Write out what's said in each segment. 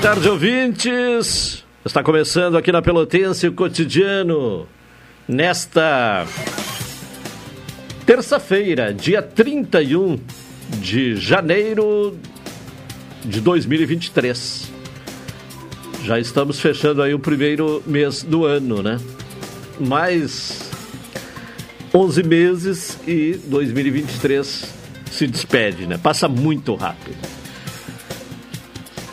Tarde, ouvintes. Está começando aqui na Pelotense o cotidiano. Nesta terça-feira, dia 31 de janeiro de 2023. Já estamos fechando aí o primeiro mês do ano, né? Mais 11 meses e 2023 se despede, né? Passa muito rápido.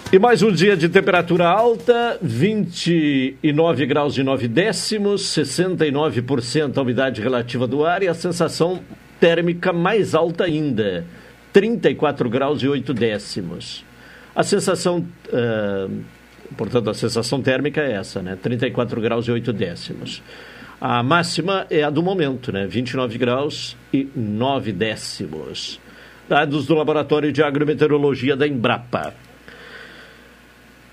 E mais um dia de temperatura alta, 29 graus e 9 décimos, 69% a umidade relativa do ar e a sensação térmica mais alta ainda, 34 graus e 8 décimos. A sensação, uh, portanto, a sensação térmica é essa, né? 34 graus e 8 décimos. A máxima é a do momento, né? 29 graus e 9 décimos. Dados do Laboratório de Agrometeorologia da Embrapa.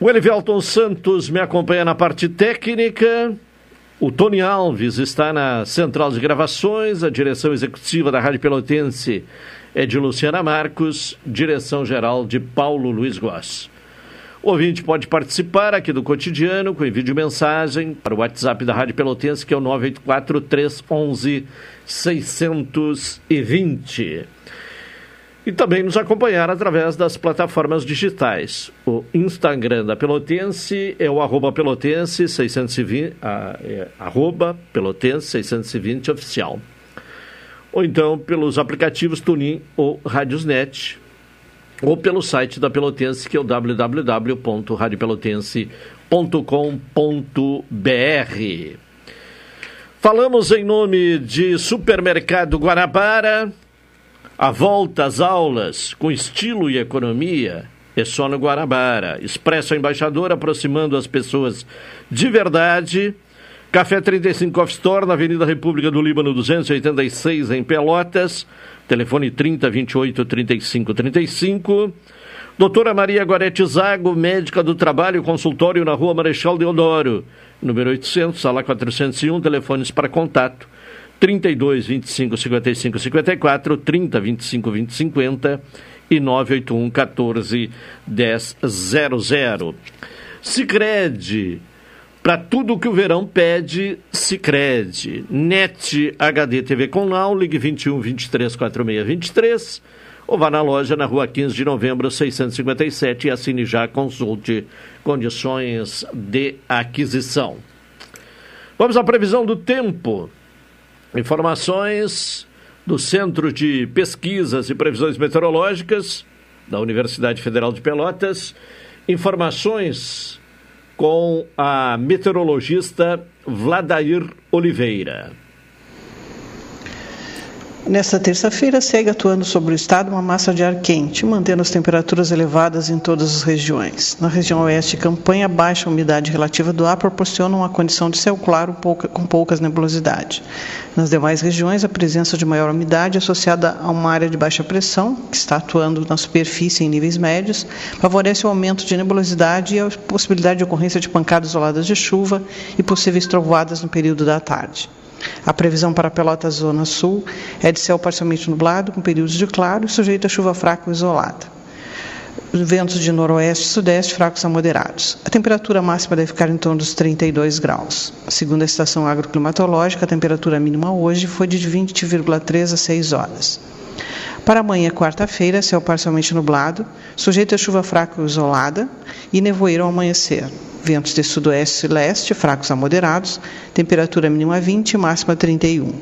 O Elivelton Santos me acompanha na parte técnica. O Tony Alves está na central de gravações. A direção executiva da Rádio Pelotense é de Luciana Marcos, direção geral de Paulo Luiz Goss. O ouvinte pode participar aqui do cotidiano com envio de mensagem para o WhatsApp da Rádio Pelotense, que é o 984 311 620 e também nos acompanhar através das plataformas digitais. O Instagram da Pelotense é o arroba pelotense 620, ah, é, arroba pelotense 620 oficial. Ou então pelos aplicativos Tunin ou Radiosnet, ou pelo site da Pelotense, que é o www.radiopelotense.com.br. Falamos em nome de Supermercado Guanabara, a volta às aulas com estilo e economia é só no Guarabara. Expresso Embaixador aproximando as pessoas de verdade. Café 35 Off Store na Avenida República do Líbano 286 em Pelotas. Telefone 30 28 35 35. Doutora Maria Gorete Zago, médica do trabalho, consultório na Rua Marechal Deodoro, número 800, sala 401, telefones para contato 32 25 55 54, 30 25 20 50 e 981 14 10 00. Sicredi para tudo que o verão pede, Sicredi. Net HD TV com ligue 21 23 46 23 ou vá na loja na rua 15 de novembro 657 e assine já, consulte condições de aquisição. Vamos à previsão do tempo. Informações do Centro de Pesquisas e Previsões Meteorológicas da Universidade Federal de Pelotas. Informações com a meteorologista Vladair Oliveira. Nesta terça-feira, segue atuando sobre o estado uma massa de ar quente, mantendo as temperaturas elevadas em todas as regiões. Na região oeste, campanha baixa umidade relativa do ar proporciona uma condição de céu claro com poucas nebulosidades. Nas demais regiões, a presença de maior umidade associada a uma área de baixa pressão, que está atuando na superfície em níveis médios, favorece o aumento de nebulosidade e a possibilidade de ocorrência de pancadas isoladas de chuva e possíveis trovoadas no período da tarde. A previsão para Pelotas Zona Sul é de céu parcialmente nublado, com períodos de claro e sujeito a chuva fraca ou isolada. Ventos de noroeste e sudeste fracos a moderados. A temperatura máxima deve ficar em torno dos 32 graus. Segundo a estação agroclimatológica, a temperatura mínima hoje foi de 20,3 a 6 horas. Para amanhã, quarta-feira, céu parcialmente nublado, sujeito a chuva fraca isolada e nevoeiro ao amanhecer. Ventos de sudoeste e leste, fracos a moderados, temperatura mínima 20 máxima 31.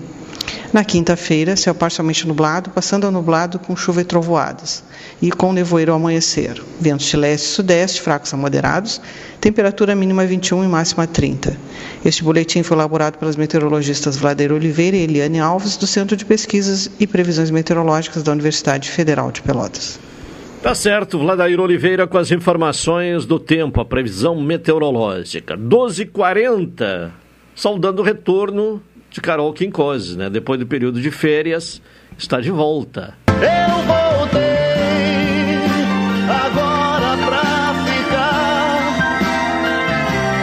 Na quinta-feira, céu parcialmente nublado, passando a nublado com chuva e trovoadas, e com nevoeiro ao amanhecer. Ventos de leste e sudeste, fracos a moderados, temperatura mínima 21 e máxima 30. Este boletim foi elaborado pelas meteorologistas Vladeira Oliveira e Eliane Alves, do Centro de Pesquisas e Previsões Meteorológicas da Universidade Federal de Pelotas. Tá certo, Vladair Oliveira com as informações do tempo, a previsão meteorológica. 12h40, saudando o retorno de Carol Quincose, né? Depois do período de férias, está de volta. Eu voltei agora pra ficar.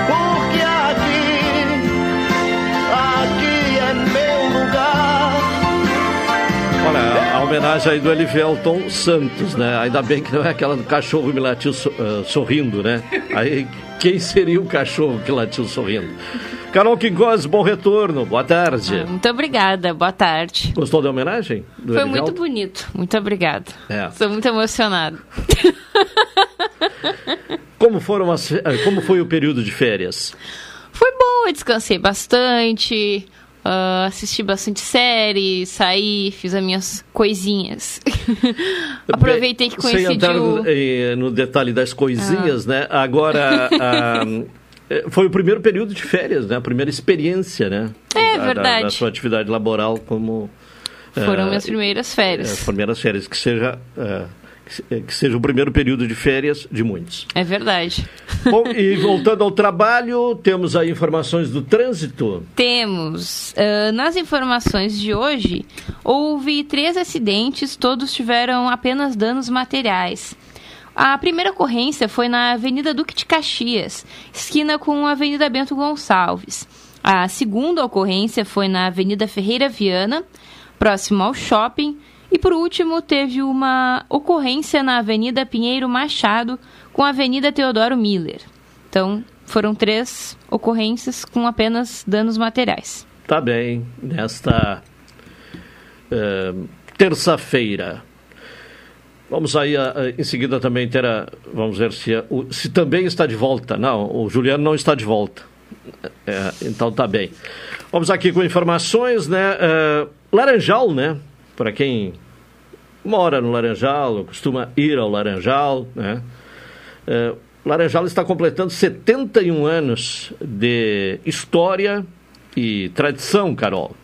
Porque aqui, aqui é meu lugar. Olha, a homenagem aí do Elivelton Santos, né? Ainda bem que não é aquela do cachorro me latiu ah, sorrindo, né? Aí, quem seria o cachorro que latiu sorrindo? Carol Quincose, bom retorno, boa tarde. Muito obrigada, boa tarde. Gostou da homenagem? do Foi muito bonito, muito obrigada. É. Estou muito emocionada. Como, foram as, eh, como foi o período de férias? Foi bom, eu descansei bastante, ah, assisti bastante série, saí, fiz as minhas coisinhas. Aproveitei que Sem coincidiu. entrar no, eh, no detalhe das coisinhas, né? Agora, ah, foi o primeiro período de férias, né? A primeira experiência, né? É Da- da- verdade. Da, sua atividade laboral como... Foram eh, minhas primeiras férias. As primeiras férias, que seja... que se- que seja o primeiro período de férias de muitos. É verdade. Bom, e voltando ao trabalho, temos aí informações do trânsito. Temos, ah, nas informações de hoje, houve três acidentes, todos tiveram apenas danos materiais. A primeira ocorrência foi na Avenida Duque de Caxias, esquina com a Avenida Bento Gonçalves. A segunda ocorrência foi na Avenida Ferreira Viana, próximo ao shopping. E por último, teve uma ocorrência na Avenida Pinheiro Machado com a Avenida Teodoro Miller. Então, foram três ocorrências com apenas danos materiais. Tá bem, nesta eh, terça-feira. Vamos aí, ah, ah, em seguida também ter a, vamos ver se, a- o- se também está de volta. Não, o Juliano não está de volta. É, então tá bem. Vamos aqui com informações, né? Eh, Laranjal, né? Para quem mora no Laranjal, costuma ir ao Laranjal, né? Eh, Laranjal está completando 71 anos de história e tradição, Carol.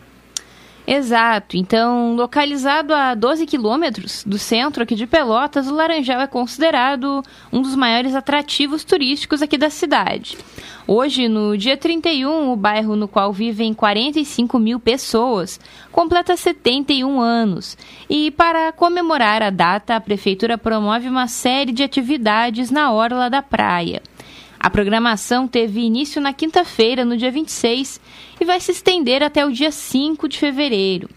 Exato. Então, localizado a 12 quilômetros do centro aqui de Pelotas, o Laranjal é considerado um dos maiores atrativos turísticos aqui da cidade. Hoje, no dia 31, o bairro no qual vivem 45 mil pessoas completa 71 anos. E para comemorar a data, a Prefeitura promove uma série de atividades na orla da praia. A programação teve início na quinta-feira, no dia 26, e vai se estender até o dia 5 de fevereiro.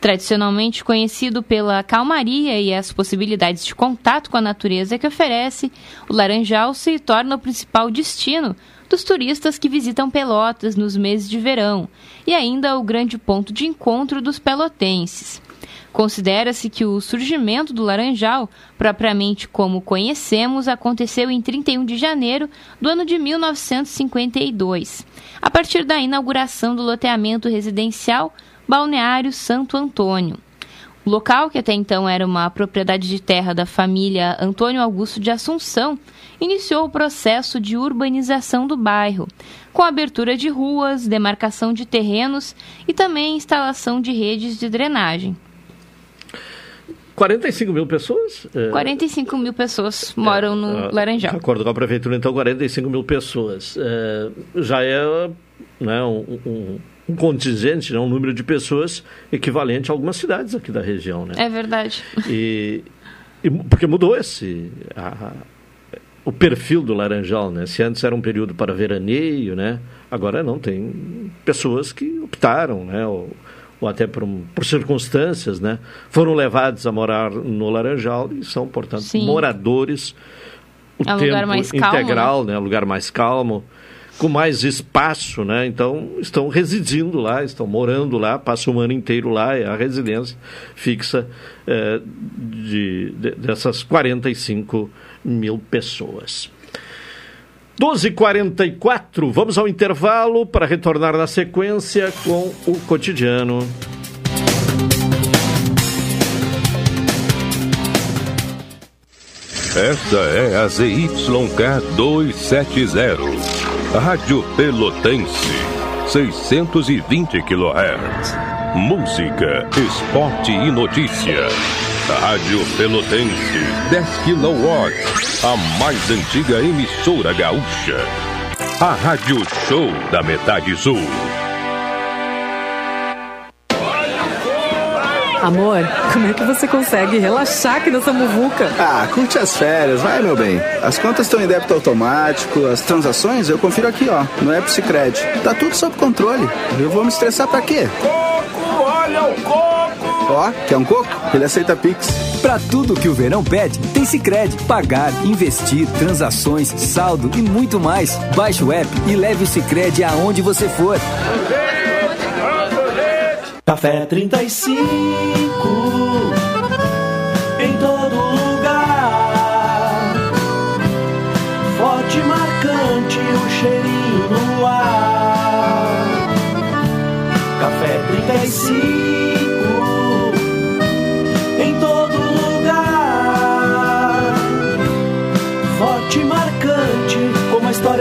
Tradicionalmente conhecido pela calmaria e as possibilidades de contato com a natureza que oferece, o Laranjal se torna o principal destino dos turistas que visitam Pelotas nos meses de verão e ainda o grande ponto de encontro dos pelotenses. Considera-se que o surgimento do Laranjal, propriamente como conhecemos, aconteceu em 31 de janeiro do ano de 1952, a partir da inauguração do loteamento residencial Balneário Santo Antônio. O local, que até então era uma propriedade de terra da família Antônio Augusto de Assunção, iniciou o processo de urbanização do bairro, com abertura de ruas, demarcação de terrenos e também instalação de redes de drenagem. 45 mil pessoas? É, 45 mil pessoas moram no é, Laranjal. De acordo com a prefeitura, então, 45 mil pessoas. É, já é né, um, um, um contingente, né, um número de pessoas equivalente a algumas cidades aqui da região. Né? É verdade. E, e porque mudou esse a- o perfil do Laranjal, né? Se antes era um período para veraneio, né? Agora não tem pessoas que optaram, né? Ou, ou até por, por circunstâncias, né? Foram levados a morar no Laranjal e são, portanto, Sim. moradores o É um lugar mais calmo, integral, né? Um lugar mais calmo, com mais espaço, né? Então estão residindo lá, estão morando lá, passam o ano inteiro lá, é a residência fixa eh, de, de- dessas 45 mil pessoas. 12h44, vamos ao intervalo para retornar na sequência com o cotidiano. Esta é a ZYK 270, Rádio Pelotense, 620 kHz. Música, esporte e notícia. Rádio Pelotense, 10 kW, a mais antiga emissora gaúcha. A Rádio Show da Metade Sul. Amor, como é que você consegue relaxar aqui nessa muvuca? Ah, curte as férias, vai meu bem. As contas estão em débito automático, as transações eu confiro aqui, ó, no App Cicred. Tá tudo sob controle. Eu vou me estressar pra quê? Coco, olha o coco! Ó, quer um coco? Ele aceita Pix. Pra tudo que o verão pede, tem Sicredi. Pagar, investir, transações, saldo e muito mais. Baixe o app e leve o Sicredi aonde você for. Café 35 em todo lugar. Forte e marcante o cheirinho no ar. Café 35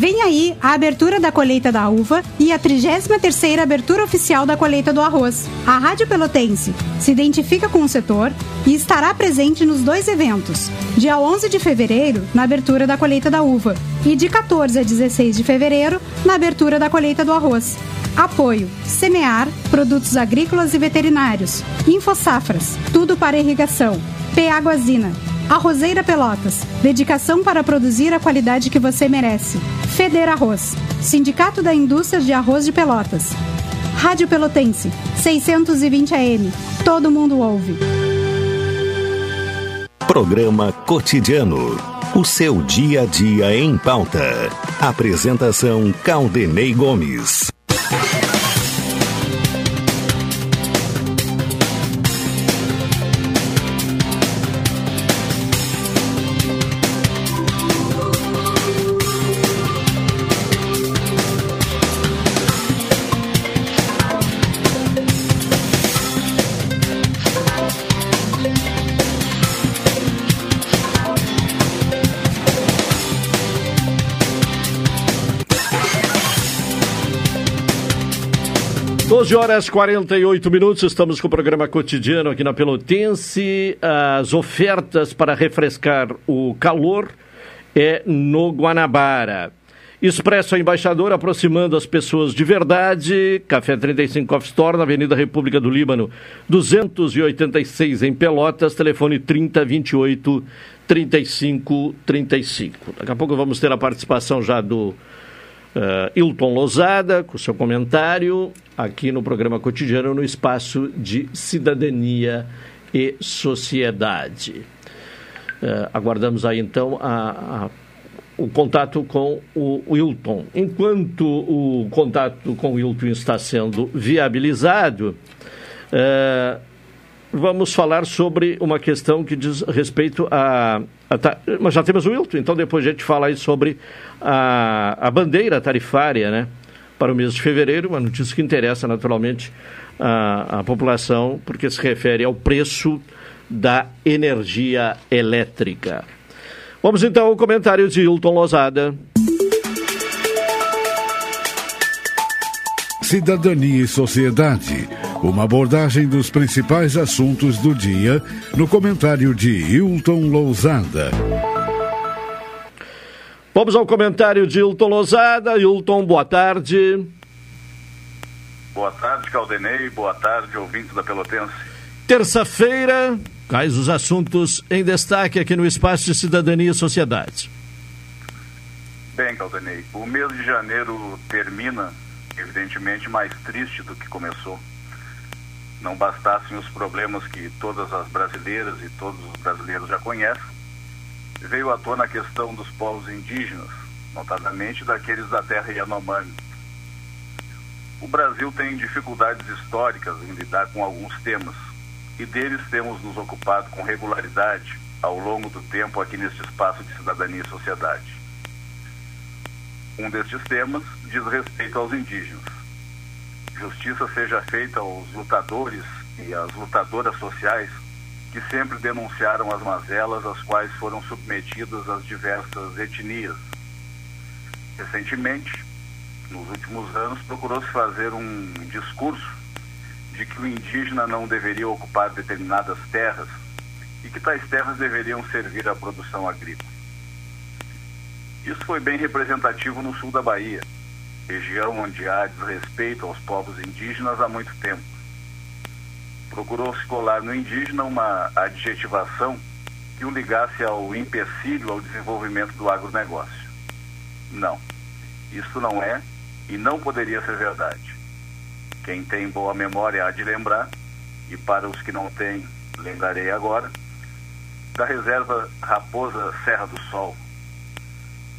Vem aí a abertura da colheita da uva e a 33ª abertura oficial da colheita do arroz. A Rádio Pelotense se identifica com o setor e estará presente nos dois eventos. Dia 11 de fevereiro, na abertura da colheita da uva, e de 14 a 16 de fevereiro, na abertura da colheita do arroz. Apoio: Semear, produtos agrícolas e veterinários. Infosafras, tudo para irrigação. P Aguazina, Arrozeira Pelotas, dedicação para produzir a qualidade que você merece. Feder Arroz, Sindicato da Indústria de Arroz de Pelotas. Rádio Pelotense, 620 AM, todo mundo ouve. Programa Cotidiano. O seu dia a dia em pauta. Apresentação Caldenei Gomes. Doze horas e 48 minutos, estamos com o programa cotidiano aqui na Pelotense. As ofertas para refrescar o calor é no Guanabara. Expresso Embaixador, aproximando as pessoas de verdade. Café 35 Coffee Store, na Avenida República do Líbano, 286 em Pelotas. Telefone 3028 3535. Daqui a pouco vamos ter a participação já do uh, Hilton Lozada, com seu comentário, aqui no programa cotidiano, no espaço de cidadania e sociedade. Uh, aguardamos aí então a, a o contato com o Wilton. Enquanto o contato com o Wilton está sendo viabilizado, é, vamos falar sobre uma questão que diz respeito a. a mas já temos o Wilton, então depois a gente fala aí sobre a, a bandeira tarifária, né? Para o mês de fevereiro, uma notícia que interessa naturalmente a, a população, porque se refere ao preço da energia elétrica. Vamos então ao comentário de Hilton Lozada. Cidadania e Sociedade. Uma abordagem dos principais assuntos do dia no comentário de Hilton Lousada. Vamos ao comentário de Hilton Lousada. Hilton, boa tarde. Boa tarde, Caldenei. Boa tarde, ouvinte da Pelotense. Terça-feira, Quais os assuntos em destaque aqui no Espaço de Cidadania e Sociedade? Bem, Caldanei, o mês de janeiro termina, evidentemente, mais triste do que começou. Não bastassem os problemas que todas as brasileiras e todos os brasileiros já conhecem, veio à tona a questão dos povos indígenas, notadamente daqueles da terra Yanomami. O Brasil tem dificuldades históricas em lidar com alguns temas, e deles temos nos ocupado com regularidade ao longo do tempo aqui neste espaço de cidadania e sociedade. Um destes temas diz respeito aos indígenas. Justiça seja feita aos lutadores e às lutadoras sociais que sempre denunciaram as mazelas às quais foram submetidas as diversas etnias. Recentemente, nos últimos anos, procurou-se fazer um discurso de que o indígena não deveria ocupar determinadas terras e que tais terras deveriam servir à produção agrícola. Isso foi bem representativo no sul da Bahia, região onde há desrespeito aos povos indígenas há muito tempo. Procurou-se colar no indígena uma adjetivação que o ligasse ao empecilho ao desenvolvimento do agronegócio. Não, isso não é e não poderia ser verdade. Quem tem boa memória há de lembrar, e para os que não têm, lembrarei agora, da reserva Raposa Serra do Sol.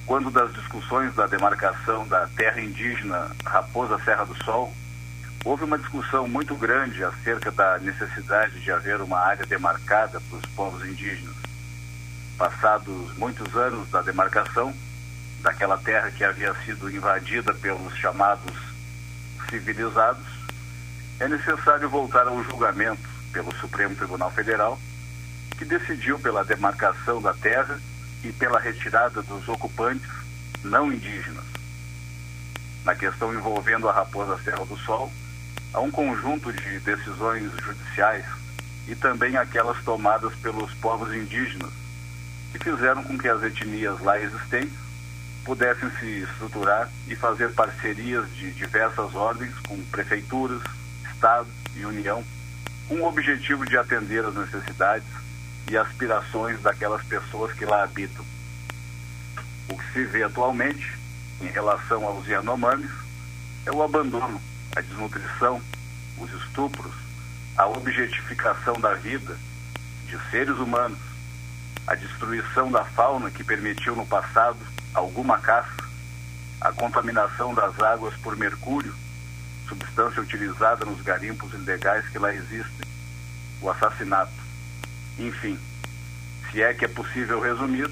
Quando das discussões da demarcação da terra indígena Raposa Serra do Sol, houve uma discussão muito grande acerca da necessidade de haver uma área demarcada para os povos indígenas. Passados muitos anos da demarcação, daquela terra que havia sido invadida pelos chamados civilizados, é necessário voltar ao julgamento pelo Supremo Tribunal Federal, que decidiu pela demarcação da terra e pela retirada dos ocupantes não indígenas. Na questão envolvendo a Raposa Serra do Sol, há um conjunto de decisões judiciais e também aquelas tomadas pelos povos indígenas, que fizeram com que as etnias lá existentes pudessem se estruturar e fazer parcerias de diversas ordens com prefeituras, Estado e União, com o objetivo de atender às necessidades e aspirações daquelas pessoas que lá habitam. O que se vê atualmente, em relação aos Yanomamis, é o abandono, a desnutrição, os estupros, a objetificação da vida de seres humanos, a destruição da fauna que permitiu no passado alguma caça, a contaminação das águas por mercúrio substância utilizada nos garimpos ilegais que lá existem, o assassinato. Enfim, se é que é possível resumir,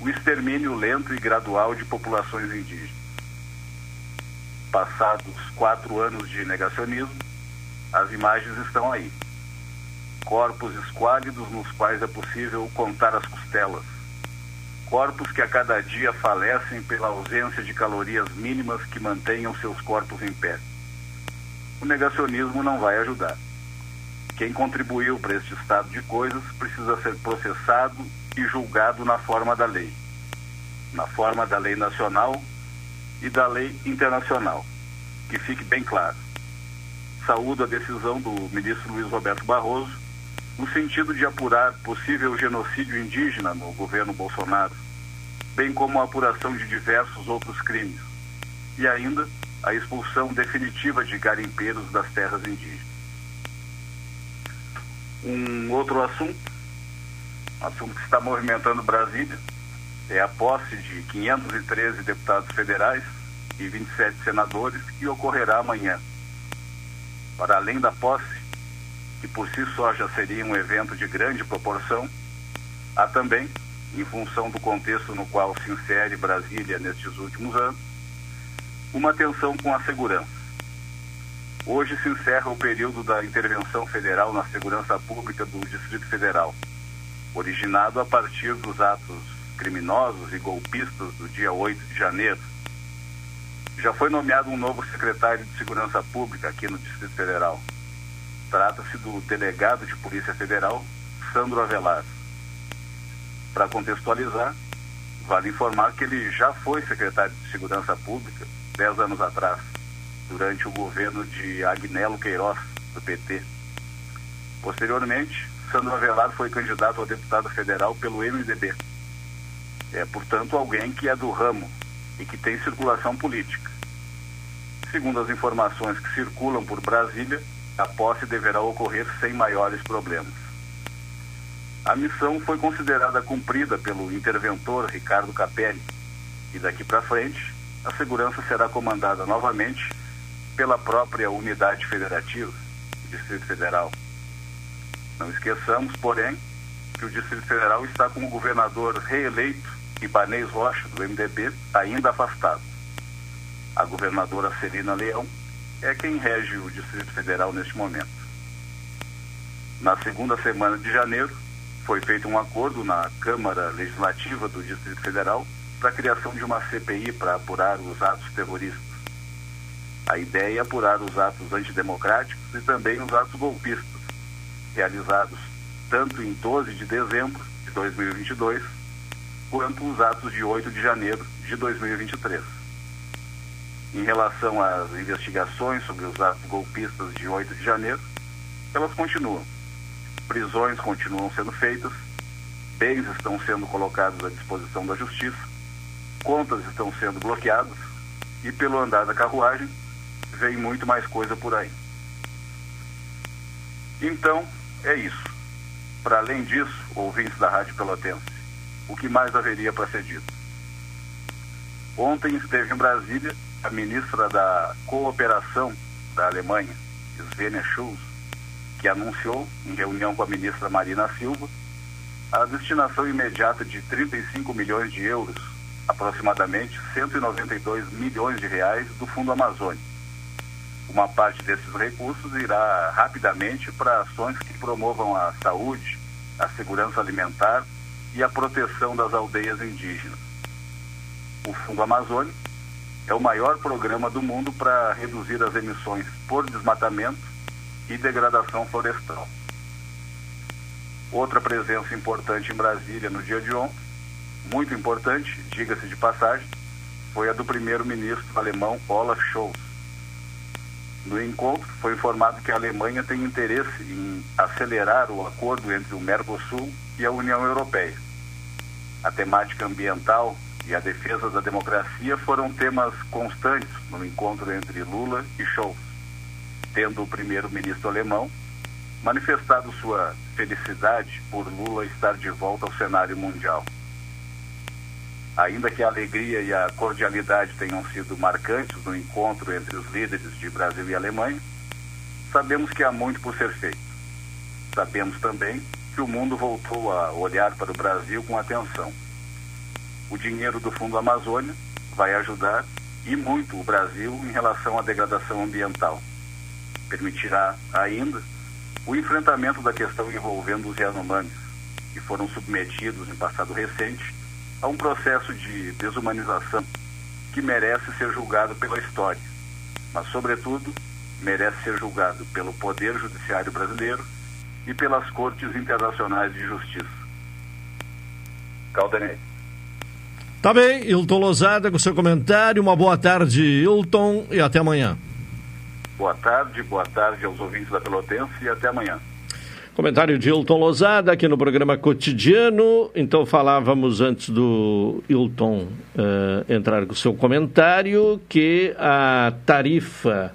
o extermínio lento e gradual de populações indígenas. Passados quatro anos de negacionismo, as imagens estão aí. Corpos esquálidos nos quais é possível contar as costelas. Corpos que a cada dia falecem pela ausência de calorias mínimas que mantenham seus corpos em pé o negacionismo não vai ajudar. Quem contribuiu para este estado de coisas precisa ser processado e julgado na forma da lei. na forma da lei nacional e da lei internacional. Que fique bem claro. Saúdo a decisão do ministro Luiz Roberto Barroso no sentido de apurar possível genocídio indígena no governo Bolsonaro, bem como a apuração de diversos outros crimes, e ainda a expulsão definitiva de garimpeiros das terras indígenas. Um outro assunto, assunto que está movimentando Brasília, é a posse de 513 deputados federais e 27 senadores que ocorrerá amanhã. Para além da posse, que por si só já seria um evento de grande proporção, há também, em função do contexto no qual se insere Brasília nestes últimos anos, uma tensão com a segurança. Hoje se encerra o período da intervenção federal na segurança pública do Distrito Federal, originado a partir dos atos criminosos e golpistas do dia 8 de janeiro. Já foi nomeado um novo secretário de Segurança Pública aqui no Distrito Federal. Trata-se do delegado de Polícia Federal, Sandro Avelar. Para contextualizar, vale informar que ele já foi secretário de Segurança Pública dez anos atrás, durante o governo de Agnello Queiroz, do PT. Posteriormente, Sandro Avelar foi candidato a deputado federal pelo MDB. É, portanto, alguém que é do ramo e que tem circulação política. Segundo as informações que circulam por Brasília, a posse deverá ocorrer sem maiores problemas. A missão foi considerada cumprida pelo interventor Ricardo Capelli e daqui para frente a segurança será comandada novamente pela própria unidade federativa, o Distrito Federal. Não esqueçamos, porém, que o Distrito Federal está com o governador reeleito, Ibanez Rocha, do MDB, ainda afastado. A governadora Celina Leão é quem rege o Distrito Federal neste momento. Na segunda semana de janeiro, foi feito um acordo na Câmara Legislativa do Distrito Federal para a criação de uma CPI para apurar os atos terroristas. A ideia é apurar os atos antidemocráticos e também os atos golpistas, realizados tanto em 12 de dezembro de 2022, quanto os atos de 8 de janeiro de 2023. Em relação às investigações sobre os atos golpistas de 8 de janeiro, elas continuam. Prisões continuam sendo feitas, bens estão sendo colocados à disposição da justiça, contas estão sendo bloqueadas e, pelo andar da carruagem, vem muito mais coisa por aí. Então, é isso. Para além disso, ouvintes da Rádio Pelotense, o que mais haveria para ser dito? Ontem esteve em Brasília a ministra da Cooperação da Alemanha, Svenja Schulz, que anunciou, em reunião com a ministra Marina Silva, a destinação imediata de 35 milhões de euros, aproximadamente 192 milhões de reais, do Fundo Amazônia uma parte desses recursos irá rapidamente para ações que promovam a saúde, a segurança alimentar e a proteção das aldeias indígenas. O Fundo Amazônia é o maior programa do mundo para reduzir as emissões por desmatamento e degradação florestal. Outra presença importante em Brasília no dia de ontem, muito importante, diga-se de passagem, foi a do primeiro-ministro alemão Olaf Scholz no encontro, foi informado que a Alemanha tem interesse em acelerar o acordo entre o Mercosul e a União Europeia. A temática ambiental e a defesa da democracia foram temas constantes no encontro entre Lula e Scholz, tendo o primeiro-ministro alemão manifestado sua felicidade por Lula estar de volta ao cenário mundial. Ainda que a alegria e a cordialidade tenham sido marcantes no encontro entre os líderes de Brasil e Alemanha, sabemos que há muito por ser feito. Sabemos também que o mundo voltou a olhar para o Brasil com atenção. O dinheiro do Fundo Amazônia vai ajudar e muito o Brasil em relação à degradação ambiental. Permitirá ainda o enfrentamento da questão envolvendo os Yanomamis, que foram submetidos em passado recente a um processo de desumanização que merece ser julgado pela história, mas, sobretudo, merece ser julgado pelo Poder Judiciário brasileiro e pelas Cortes Internacionais de Justiça. Caldenei. Tá bem, Hilton Lozada com seu comentário. Uma boa tarde, Hilton, e até amanhã. Boa tarde, boa tarde aos ouvintes da Pelotense e até amanhã. Comentário de Hilton Lozada aqui no programa cotidiano. Então falávamos antes do Hilton uh, entrar com seu comentário que a tarifa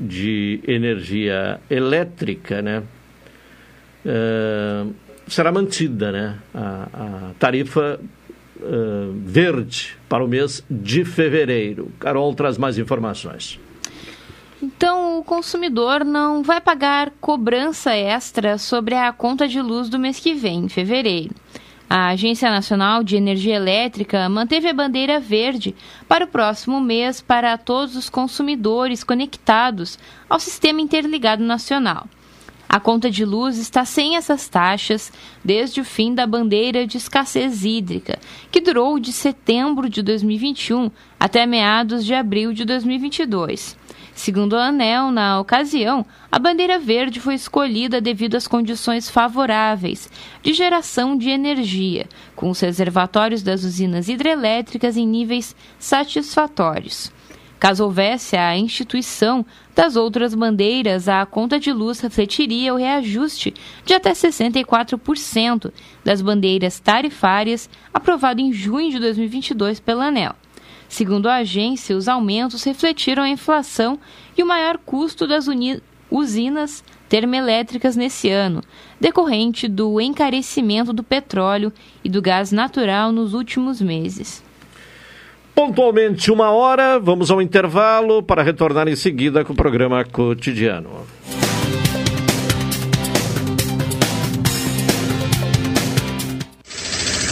de energia elétrica, né, uh, será mantida, né, a, a tarifa uh, verde para o mês de fevereiro. Carol traz mais informações. Então, o consumidor não vai pagar cobrança extra sobre a conta de luz do mês que vem, em fevereiro. A Agência Nacional de Energia Elétrica manteve a bandeira verde para o próximo mês para todos os consumidores conectados ao Sistema Interligado Nacional. A conta de luz está sem essas taxas desde o fim da bandeira de escassez hídrica, que durou de setembro de 2021 até meados de abril de 2022. Segundo a ANEL, na ocasião, a bandeira verde foi escolhida devido às condições favoráveis de geração de energia, com os reservatórios das usinas hidrelétricas em níveis satisfatórios. Caso houvesse a instituição das outras bandeiras, a conta de luz refletiria o reajuste de até 64% das bandeiras tarifárias aprovado em junho de 2022 pela ANEL. Segundo a agência, os aumentos refletiram a inflação e o maior custo das usinas termoelétricas nesse ano, decorrente do encarecimento do petróleo e do gás natural nos últimos meses. Pontualmente uma hora, vamos ao intervalo para retornar em seguida com o programa cotidiano.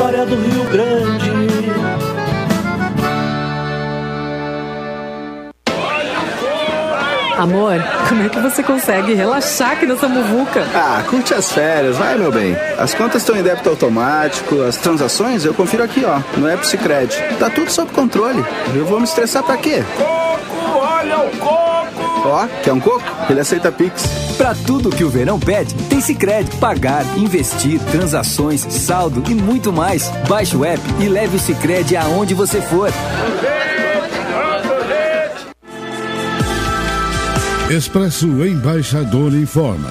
história do Rio Grande. Amor, como é que você consegue relaxar aqui nessa muvuca? Ah, curte as férias, vai, meu bem. As contas estão em débito automático, as transações eu confiro aqui, ó, no App Cicred. Tá tudo sob controle. Eu vou me estressar pra quê? O coco! Ó, quer um coco? Ele aceita Pix. Pra tudo que o verão pede, tem Cicred. Pagar, investir, transações, saldo e muito mais. Baixe o app e leve o Cicred aonde você for. Expresso Embaixador informa.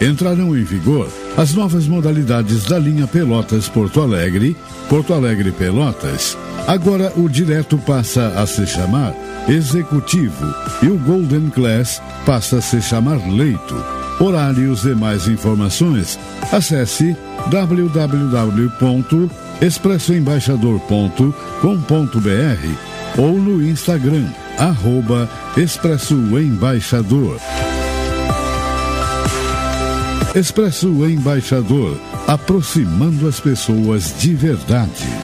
Entrarão em vigor as novas modalidades da linha Pelotas Porto Alegre, Porto Alegre Pelotas. Agora o direto passa a se chamar Executivo e o Golden Class passa a se chamar Leito. Horários e mais informações, acesse www.expressoembaixador.com.br ou no Instagram arroba Expresso Embaixador. Expresso Embaixador, aproximando as pessoas de verdade.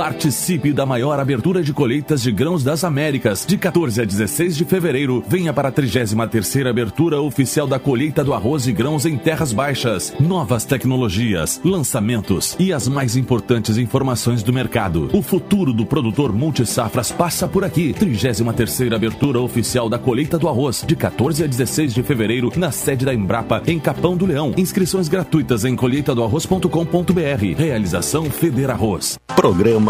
Participe da maior abertura de colheitas de grãos das Américas. De 14 a 16 de fevereiro, venha para a 33ª abertura oficial da colheita do arroz e grãos em terras baixas. Novas tecnologias, lançamentos e as mais importantes informações do mercado. O futuro do produtor multisafras passa por aqui. 33ª abertura oficial da colheita do arroz, de 14 a 16 de fevereiro, na sede da Embrapa, em Capão do Leão. Inscrições gratuitas em colheitadoarroz.com.br. Realização Feder Arroz. Programa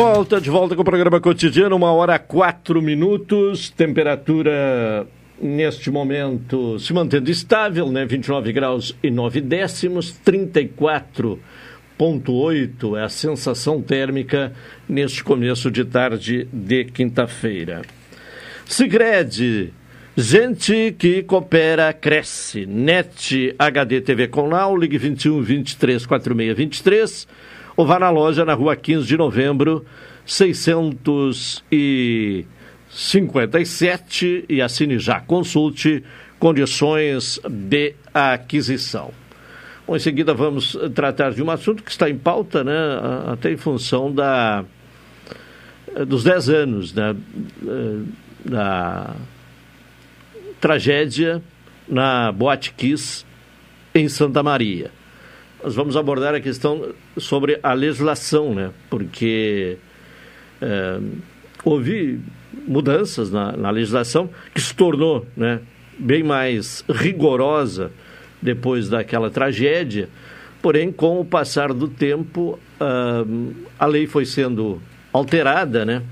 Volta, de volta com o programa cotidiano, uma hora quatro minutos, temperatura neste momento se mantendo estável, né? 29 graus e 9 décimos, 34,8 é a sensação térmica neste começo de tarde de quinta-feira. Sigred, gente que coopera, cresce. NET HD TV com Now, ligue 21 23 46 23 ou vá na loja na rua 15 de novembro, 657 e assine já. Consulte condições de aquisição. Bom, em seguida vamos tratar de um assunto que está em pauta, né, até em função da, dos 10 anos né, da tragédia na Boate Kiss em Santa Maria nós vamos abordar a questão sobre a legislação, né? Porque é, houve mudanças na, na, legislação que se tornou, né, bem mais rigorosa depois daquela tragédia. Porém, com o passar do tempo, uh, a lei foi sendo alterada, né?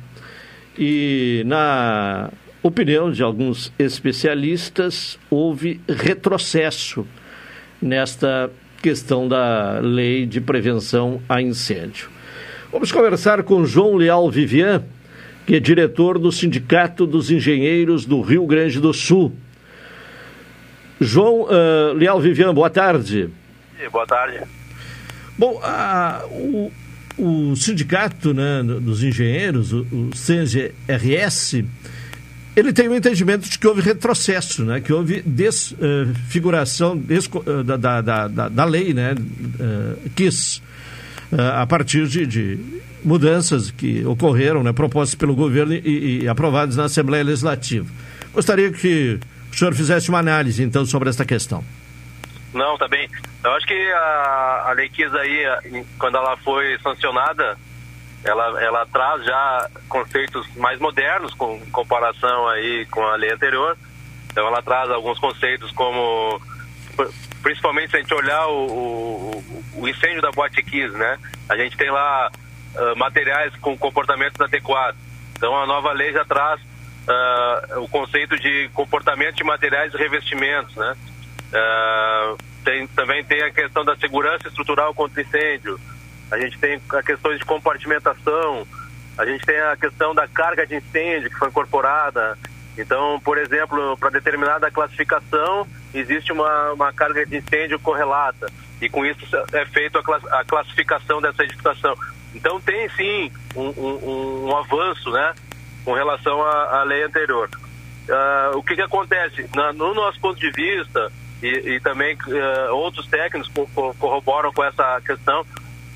E na opinião de alguns especialistas, houve retrocesso nesta questão da lei de prevenção a incêndio. Vamos conversar com João Leal Vivian, que é diretor do Sindicato dos Engenheiros do Rio Grande do Sul. João uh, Leal Vivian, boa tarde. Boa tarde. Bom, a, o, o sindicato né, dos engenheiros, o, o CNGRS, ele tem o um entendimento de que houve retrocesso, né? que houve desfiguração des, uh, da, da, da, da, lei, né? Uh, quis, uh, a partir de, de, mudanças que ocorreram, né? propostas pelo governo e, e, aprovadas na Assembleia Legislativa. Gostaria que o senhor fizesse uma análise, então, sobre esta questão. Não, tá bem. Eu acho que a, a lei quis aí, quando ela foi sancionada, ela, ela traz já conceitos mais modernos com comparação aí com a lei anterior. Então ela traz alguns conceitos como, principalmente se a gente olhar o, o, o incêndio da Boate Kiss, né? A gente tem lá uh, materiais com comportamentos adequados. Então a nova lei já traz uh, o conceito de comportamento de materiais e revestimentos, né? Uh, tem, também tem a questão da segurança estrutural contra incêndio, a gente tem a questão de compartimentação, a gente tem a questão da carga de incêndio que foi incorporada. Então, por exemplo, para determinada classificação, existe uma, uma carga de incêndio correlata. E com isso é feita a, classificação dessa edificação. Então, tem sim um, um, um avanço né, com relação à, à lei anterior. Uh, o que, que acontece? Na, no nosso ponto de vista, e, e também uh, outros técnicos corroboram com essa questão,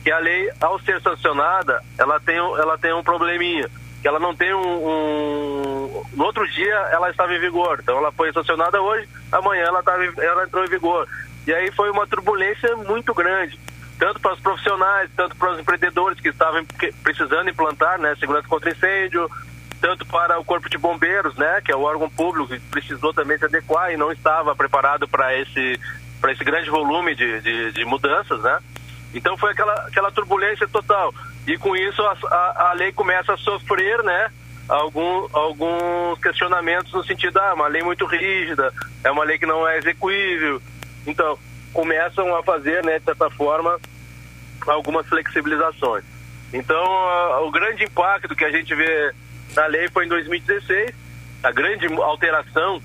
que a lei, ao ser sancionada, ela tem, ela tem um probleminha, que ela não tem um, um, No outro dia ela estava em vigor. Então ela foi sancionada hoje, amanhã ela, tá, ela entrou em vigor. E aí foi uma turbulência muito grande, tanto para os profissionais, tanto para os empreendedores que estavam precisando implantar né, segurança contra incêndio, tanto para o Corpo de Bombeiros, né, que é o órgão público que precisou também se adequar e não estava preparado para esse, esse grande volume de, de, de mudanças, né? Então foi aquela, aquela turbulência total. E com isso a, a, a lei começa a sofrer, né? Algum, alguns questionamentos no sentido, ah, uma lei muito rígida, é uma lei que não é execuível. Então, começam a fazer, né, de certa forma, algumas flexibilizações. Então, uh, o grande impacto que a gente vê na lei foi em 2016, a grande alteração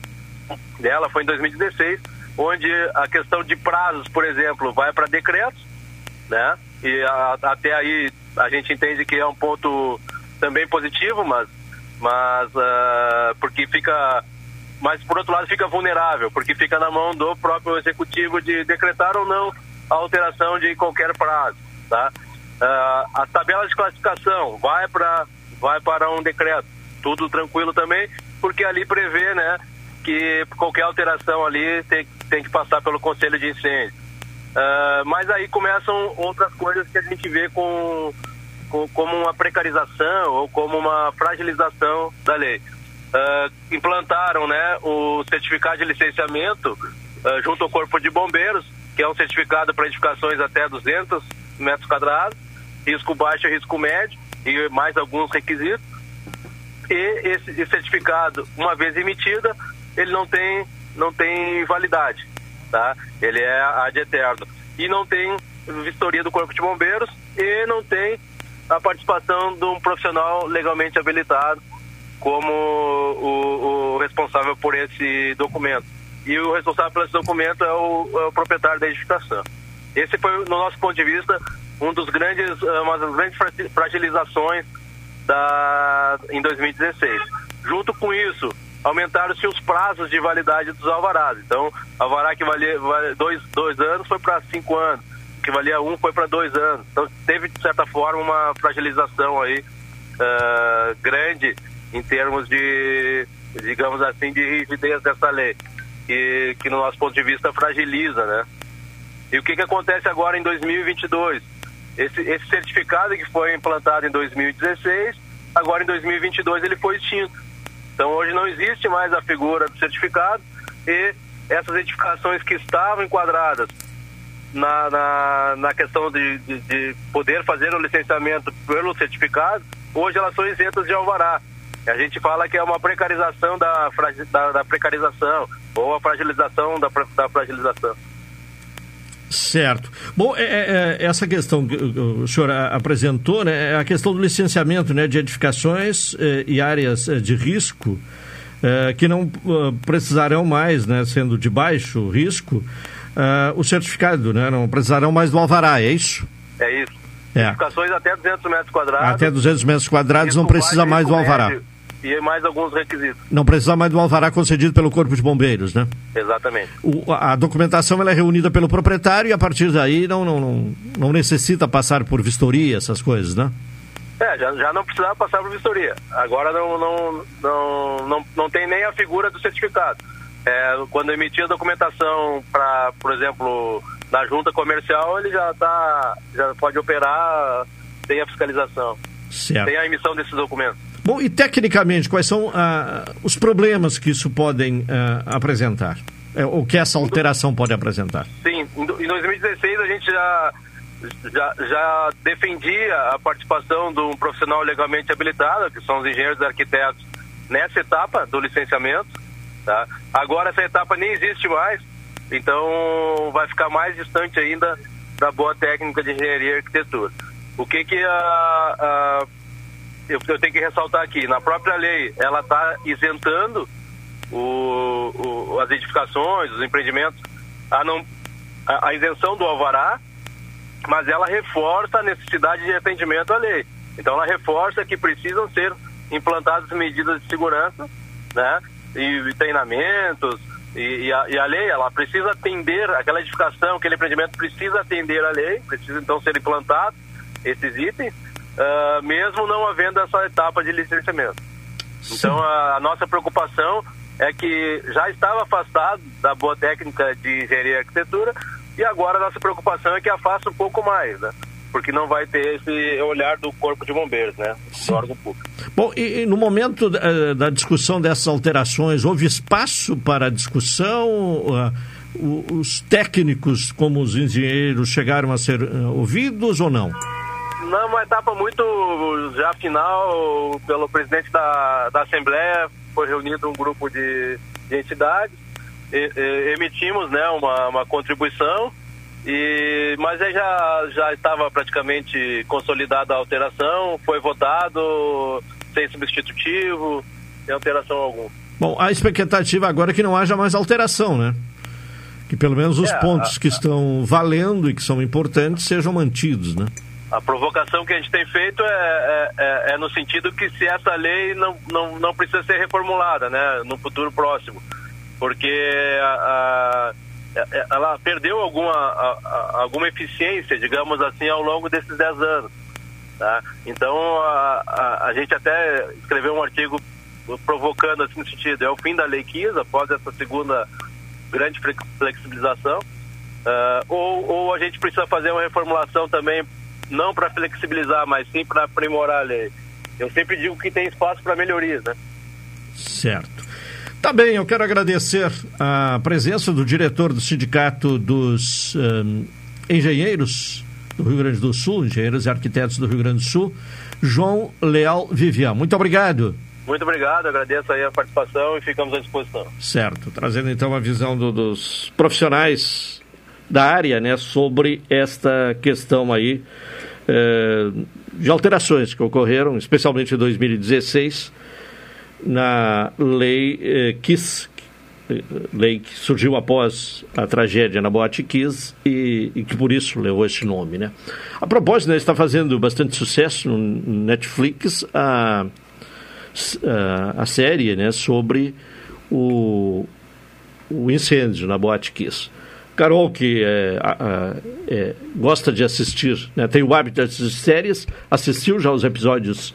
dela foi em 2016, onde a questão de prazos, por exemplo, vai para decretos, né? E a, até aí a gente entende que é um ponto também positivo, mas, mas uh, porque fica, mas por outro lado fica vulnerável, porque fica na mão do próprio executivo de decretar ou não a alteração de qualquer prazo, tá? Uh, as tabelas de classificação vai para vai para um decreto, tudo tranquilo também, porque ali prevê, né, que qualquer alteração ali tem, tem que passar pelo Conselho de Incêndio. Uh, mas aí começam outras coisas que a gente vê com, com como uma precarização ou como uma fragilização da lei. Uh, implantaram né, o certificado de licenciamento uh, junto ao Corpo de Bombeiros, que é um certificado para edificações até 200 metros quadrados, risco baixo e risco médio, e mais alguns requisitos. E esse, esse certificado, uma vez emitida, ele não tem, não tem validade, tá? Ele é ad eterno. E não tem vistoria do Corpo de Bombeiros e não tem a participação de um profissional legalmente habilitado como o, o responsável por esse documento. E o responsável por esse documento é o, é o proprietário da edificação. Esse foi, no nosso ponto de vista, um dos grandes, uma das grandes fragilizações da, em 2016. Junto com isso, aumentaram-se os prazos de validade dos alvarás. Então, alvará que valia, dois, dois anos foi para cinco anos, que valia um foi para dois anos. Então, teve, de certa forma, uma fragilização aí uh, grande em termos de, digamos assim, de rigidez dessa lei, que, que no nosso ponto de vista fragiliza, né? E o que, que acontece agora em 2022? Esse, esse certificado que foi implantado em 2016, agora em 2022 ele foi extinto. Então hoje não existe mais a figura do certificado e essas edificações que estavam enquadradas na, na, na questão de, de, de, poder fazer o licenciamento pelo certificado, hoje elas são isentas de alvará. A gente fala que é uma precarização da, da, da precarização ou a fragilização da, da fragilização. Certo. Bom, é, é, é, essa questão que o senhor apresentou, né, é a questão do licenciamento né, de edificações eh, e áreas eh, de risco eh, que não precisarão mais, né, sendo de baixo risco, o certificado, né, não precisarão mais do alvará, é isso? É isso. É. Edificações até 200 metros quadrados. Até 200 metros quadrados não precisa mais do alvará. Médio e mais alguns requisitos. Não precisa mais do alvará concedido pelo Corpo de Bombeiros, né? Exatamente. O, a documentação ela é reunida pelo proprietário e a partir daí não, não, não, não necessita passar por vistoria, essas coisas, né? É, já, já não precisava passar por vistoria. Agora não, não, não, não, não tem nem a figura do certificado. É, quando emitir a documentação para, por exemplo, na junta comercial, ele já tá, já pode operar, tem a fiscalização. Certo. Tem a emissão desses documentos. Bom, e tecnicamente, quais são ah, os problemas que isso podem ah, apresentar? É, que essa alteração pode apresentar? Sim, em 2016 a gente já, já, já defendia a participação de um profissional legalmente habilitado, que são os engenheiros e arquitetos, nessa etapa do licenciamento. Tá? Agora essa etapa nem existe mais, então vai ficar mais distante ainda da boa técnica de engenharia e arquitetura. O que que a, a eu, eu tenho que ressaltar aqui, na própria lei, ela está isentando o, o, as edificações, os empreendimentos, a, não, a, a, isenção do alvará, mas ela reforça a necessidade de atendimento à lei. Então ela reforça que precisam ser implantadas medidas de segurança, né? E, e treinamentos, e, e, a, e, a, lei, ela precisa atender, aquela edificação, aquele empreendimento precisa atender a lei, precisa então ser implantado esses itens, uh, mesmo não havendo essa etapa de licenciamento. Sim. Então, a, a, nossa preocupação é que já estava afastado da boa técnica de engenharia e arquitetura e agora a nossa preocupação é que afasta um pouco mais, né? Porque não vai ter esse olhar do corpo de bombeiros, né? Do órgão público. Bom, e, e no momento uh, da discussão dessas alterações, houve espaço para discussão? Uh, os técnicos, como os engenheiros, chegaram a ser uh, ouvidos ou não? Não, uma etapa muito já final, pelo presidente da, da Assembleia, foi reunido um grupo de, de entidades, e, e, emitimos né, uma, uma contribuição E, mas aí já, já estava praticamente consolidada a alteração, foi votado sem substitutivo, sem alteração alguma. Bom, a expectativa agora é que não haja mais alteração, né? Que pelo menos os É, pontos a- que estão valendo e que são importantes sejam mantidos, né? A provocação que a gente tem feito é, é, é- é no sentido que se essa lei não, não, não precisa ser reformulada, né, no futuro próximo, porque a- a- é- ela perdeu alguma, a- alguma eficiência, digamos assim, ao longo desses 10 anos. Tá? Então, a, a, gente até escreveu um artigo provocando assim no sentido, é o fim da lei Kiss, após essa segunda grande flex- flexibilização, ah, ou, ou a gente precisa fazer uma reformulação também, não para flexibilizar, mas sim para aprimorar a lei. Eu sempre digo que tem espaço para melhorias, né? Certo. Tá bem, eu quero agradecer a presença do diretor do Sindicato dos ehm, Engenheiros do Rio Grande do Sul, Engenheiros e Arquitetos do Rio Grande do Sul, João Leal Vivian. Muito obrigado. Muito obrigado, agradeço aí a participação e ficamos à disposição. Certo, trazendo então a visão do- dos profissionais da área, né, sobre esta questão aí eh, de alterações que ocorreram, especialmente em 2016, na lei eh, KISS, eh, lei que surgiu após a tragédia na Boate Kiss e, e que por isso levou esse nome, né? A propósito, né, está fazendo bastante sucesso no Netflix a, a, a série, né, sobre o, o incêndio na Boate Kiss. Carol, que é, a- é, gosta de assistir, né, tem o hábito de assistir séries, assistiu já os episódios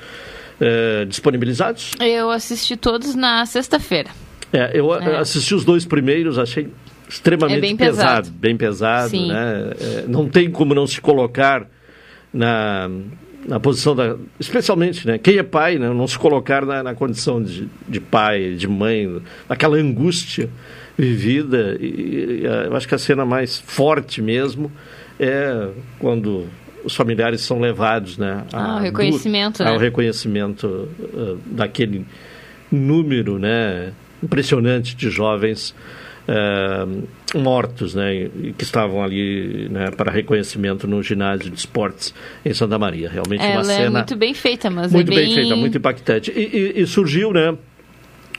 é, disponibilizados? Eu assisti todos na sexta-feira. É, eu É. assisti os dois primeiros, achei extremamente É bem pesado, pesado. bem pesado, né? Não tem como não se colocar na, na posição da, especialmente, né? Quem é pai, né? Não se colocar na, na condição de, de pai, de mãe, naquela angústia vivida. E, e, eu acho que a cena mais forte mesmo é quando os familiares são levados, né? Ah, o a- reconhecimento, ao né? reconhecimento uh, daquele número né, impressionante de jovens uh, mortos né, que estavam ali né, para reconhecimento no ginásio de esportes em Santa Maria. Realmente uma Ela é cena muito bem feita, mas muito é bem bem... feita, muito impactante. E, e- e surgiu, né,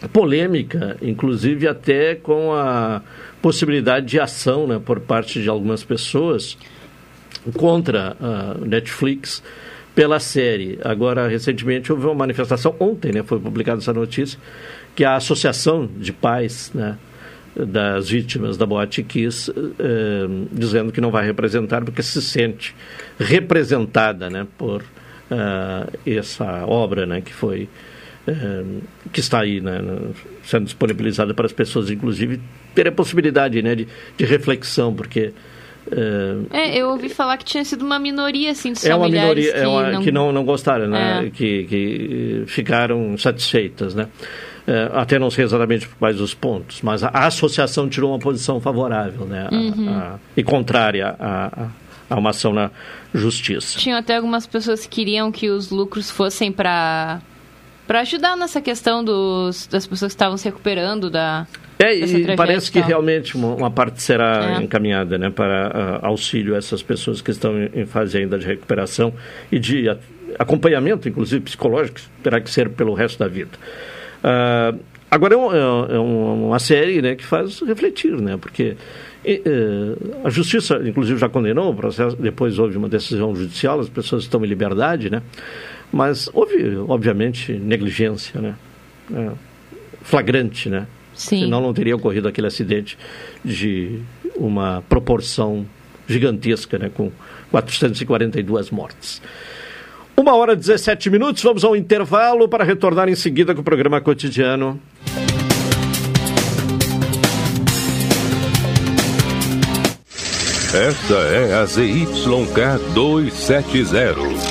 polêmica, inclusive até com a possibilidade de ação, né, por parte de algumas pessoas contra a Netflix pela série. Agora, recentemente houve uma manifestação ontem, né, foi publicada essa notícia que a associação de pais, né, das vítimas da Boate Kiss, eh, dizendo que não vai representar porque se sente representada, né, por ah, essa obra, né, que foi eh, que está aí, né, sendo disponibilizada para as pessoas, inclusive ter a possibilidade, né, de, de reflexão, porque eh, É, eu ouvi falar que tinha sido uma minoria, assim, dos é uma minoria é uma- não... que não, não gostaram, né? É. Que, que ficaram satisfeitas, né? Eh, até não sei exatamente quais os pontos, mas a, a associação tirou uma posição favorável, né? Uhum. a- e contrária a, a, a uma ação na justiça. Tinham até algumas pessoas que queriam que os lucros fossem para para ajudar nessa questão dos, das pessoas que estavam se recuperando da É, e parece que realmente uma, uma parte será É. encaminhada né, para ah, auxílio a essas pessoas que estão em, em fase ainda de recuperação e de a- acompanhamento, inclusive psicológico, terá que ser pelo resto da vida. Ah, agora é, um- é- é um- uma série né, que faz refletir, né, porque e, eh, a justiça, inclusive, já condenou o processo, depois houve uma decisão judicial, as pessoas estão em liberdade, né, mas houve, obviamente, negligência, né, é, flagrante, né, Sim. Senão não teria ocorrido aquele acidente de uma proporção gigantesca, né, com 442 mortes. Uma hora e 17 minutos, vamos ao intervalo para retornar em seguida com o programa cotidiano. Esta é a ZYK 270,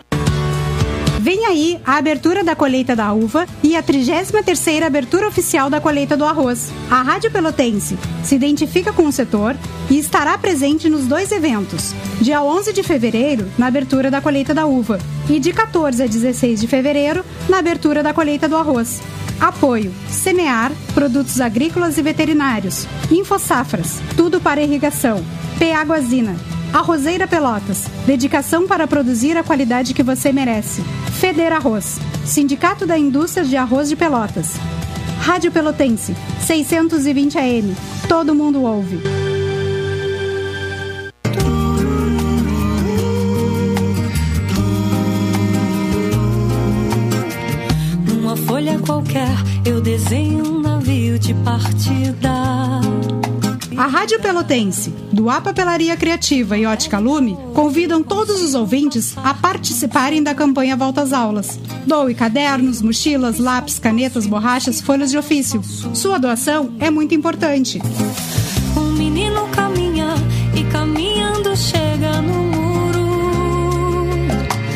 Vem aí a abertura da colheita da uva e a 33ª abertura oficial da colheita do arroz. A Rádio Pelotense se identifica com o setor e estará presente nos dois eventos. Dia 11 de fevereiro, na abertura da colheita da uva, e de 14 a 16 de fevereiro, na abertura da colheita do arroz. Apoio: Semear, Produtos Agrícolas e Veterinários, Infosafras, tudo para irrigação, P Arrozeira Pelotas, dedicação para produzir a qualidade que você merece. Feder Arroz, Sindicato da Indústria de Arroz de Pelotas. Rádio Pelotense, 620 AM. Todo mundo ouve. Numa folha qualquer, eu desenho um navio de partida. A Rádio Pelotense, do A Papelaria Criativa e Ótica Lume, convidam todos os ouvintes a participarem da campanha Volta às Aulas. Doe cadernos, mochilas, lápis, canetas, borrachas, folhas de ofício. Sua doação é muito importante. Um menino caminha e caminhando chega no muro.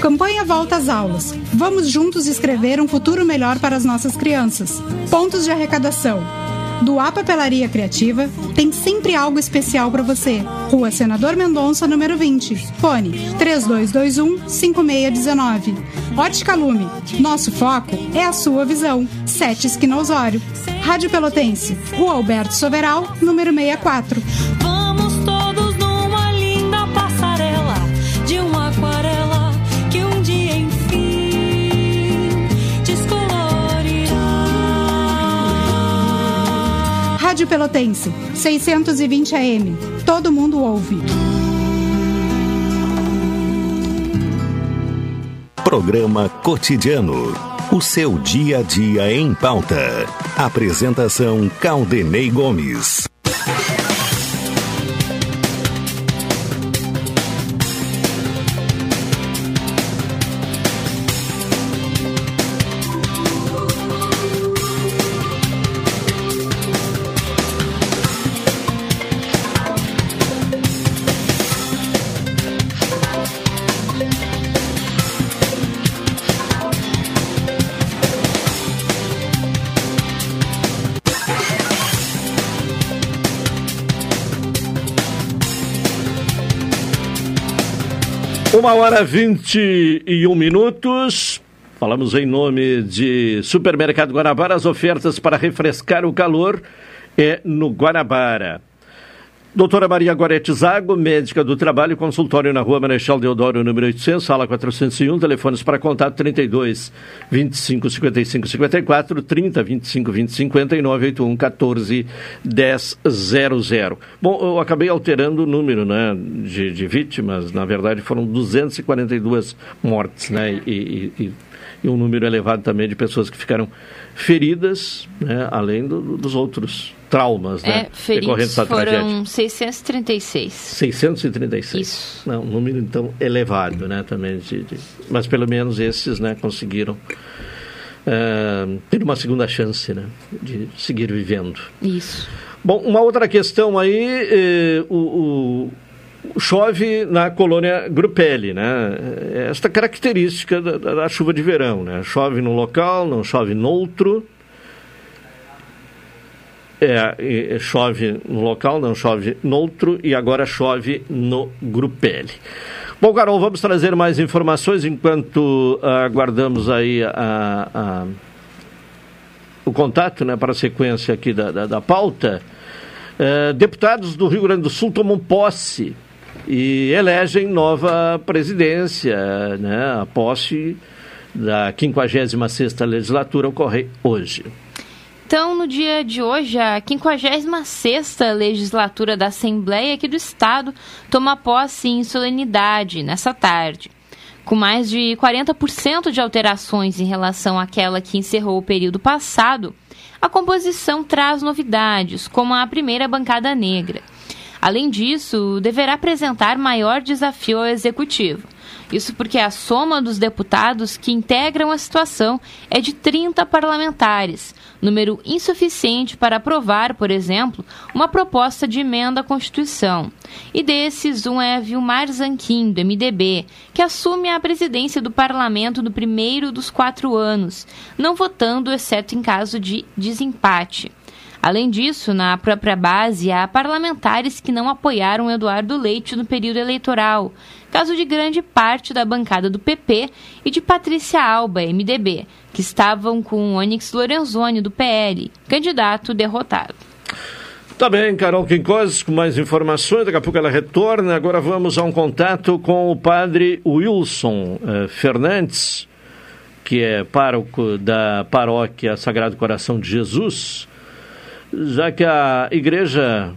Campanha Volta às Aulas. Vamos juntos escrever um futuro melhor para as nossas crianças. Pontos de arrecadação. Do A Papelaria Criativa tem sempre algo especial para você. Rua Senador Mendonça, número 20. Fone 3221-5619. Ótica Lume. Nosso foco é a sua visão. Sete Esquina Osório. Rádio Pelotense. Rua Alberto Soveral, número 64. Rádio Pelotense, 620 AM. Todo mundo ouve. Programa Cotidiano. O seu dia a dia em pauta. Apresentação Caldenei Gomes. Uma hora vinte e um minutos. Falamos em nome de Supermercado Guanabara. As ofertas para refrescar o calor é no Guanabara. Doutora Maria Gorete Zago, médica do trabalho, consultório na rua Marechal Deodoro, número 800, sala 401, telefones para contato 32 25 55 54, 30 25 20 59, 81 14 10 00. Bom, eu acabei alterando o número né, de, de vítimas, na verdade foram 242 mortes, né, e, e, e, um número elevado também de pessoas que ficaram feridas, né, além do, dos outros traumas, É, né? feridos dessa tragédia. foram 636. 636. Isso. Não, um número então elevado, né? Também de, de- mas pelo menos esses, né? Conseguiram eh, ter uma segunda chance, né? De seguir vivendo. Isso. Bom, uma outra questão aí, eh, o, o- chove na colônia Grupelli, né? Esta característica da, da- da chuva de verão, né? Chove num local, não chove noutro. É, chove no local, não chove noutro e agora chove no Grupelli. Bom, Carol, vamos trazer mais informações enquanto ah, aguardamos aí a- a- o contato né, para a sequência aqui da, da, da pauta. Eh, deputados do Rio Grande do Sul tomam posse e elegem nova presidência. Né? A posse da 56ª legislatura ocorre hoje. Então, no dia de hoje, a 56ª legislatura da Assembleia aqui do Estado toma posse em solenidade nessa tarde. Com mais de 40% de alterações em relação àquela que encerrou o período passado, a composição traz novidades, como a primeira bancada negra. Além disso, deverá apresentar maior desafio ao executivo. Isso porque a soma dos deputados que integram a situação é de 30 parlamentares, número insuficiente para aprovar, por exemplo, uma proposta de emenda à Constituição. E desses, um é Vilmar Zanquim, do MDB, que assume a presidência do parlamento no primeiro dos quatro anos, não votando, exceto em caso de desempate. Além disso, na própria base, há parlamentares que não apoiaram Eduardo Leite no período eleitoral, caso de grande parte da bancada do PP e de Patrícia Alba, MDB, que estavam com Onyx Lorenzoni, do PL, candidato derrotado. Tá bem, Carol Quincoses, com mais informações. Daqui a pouco ela retorna. Agora vamos a um contato com o padre Wilson eh, Fernandes, que é pároco da paróquia Sagrado Coração de Jesus já que a igreja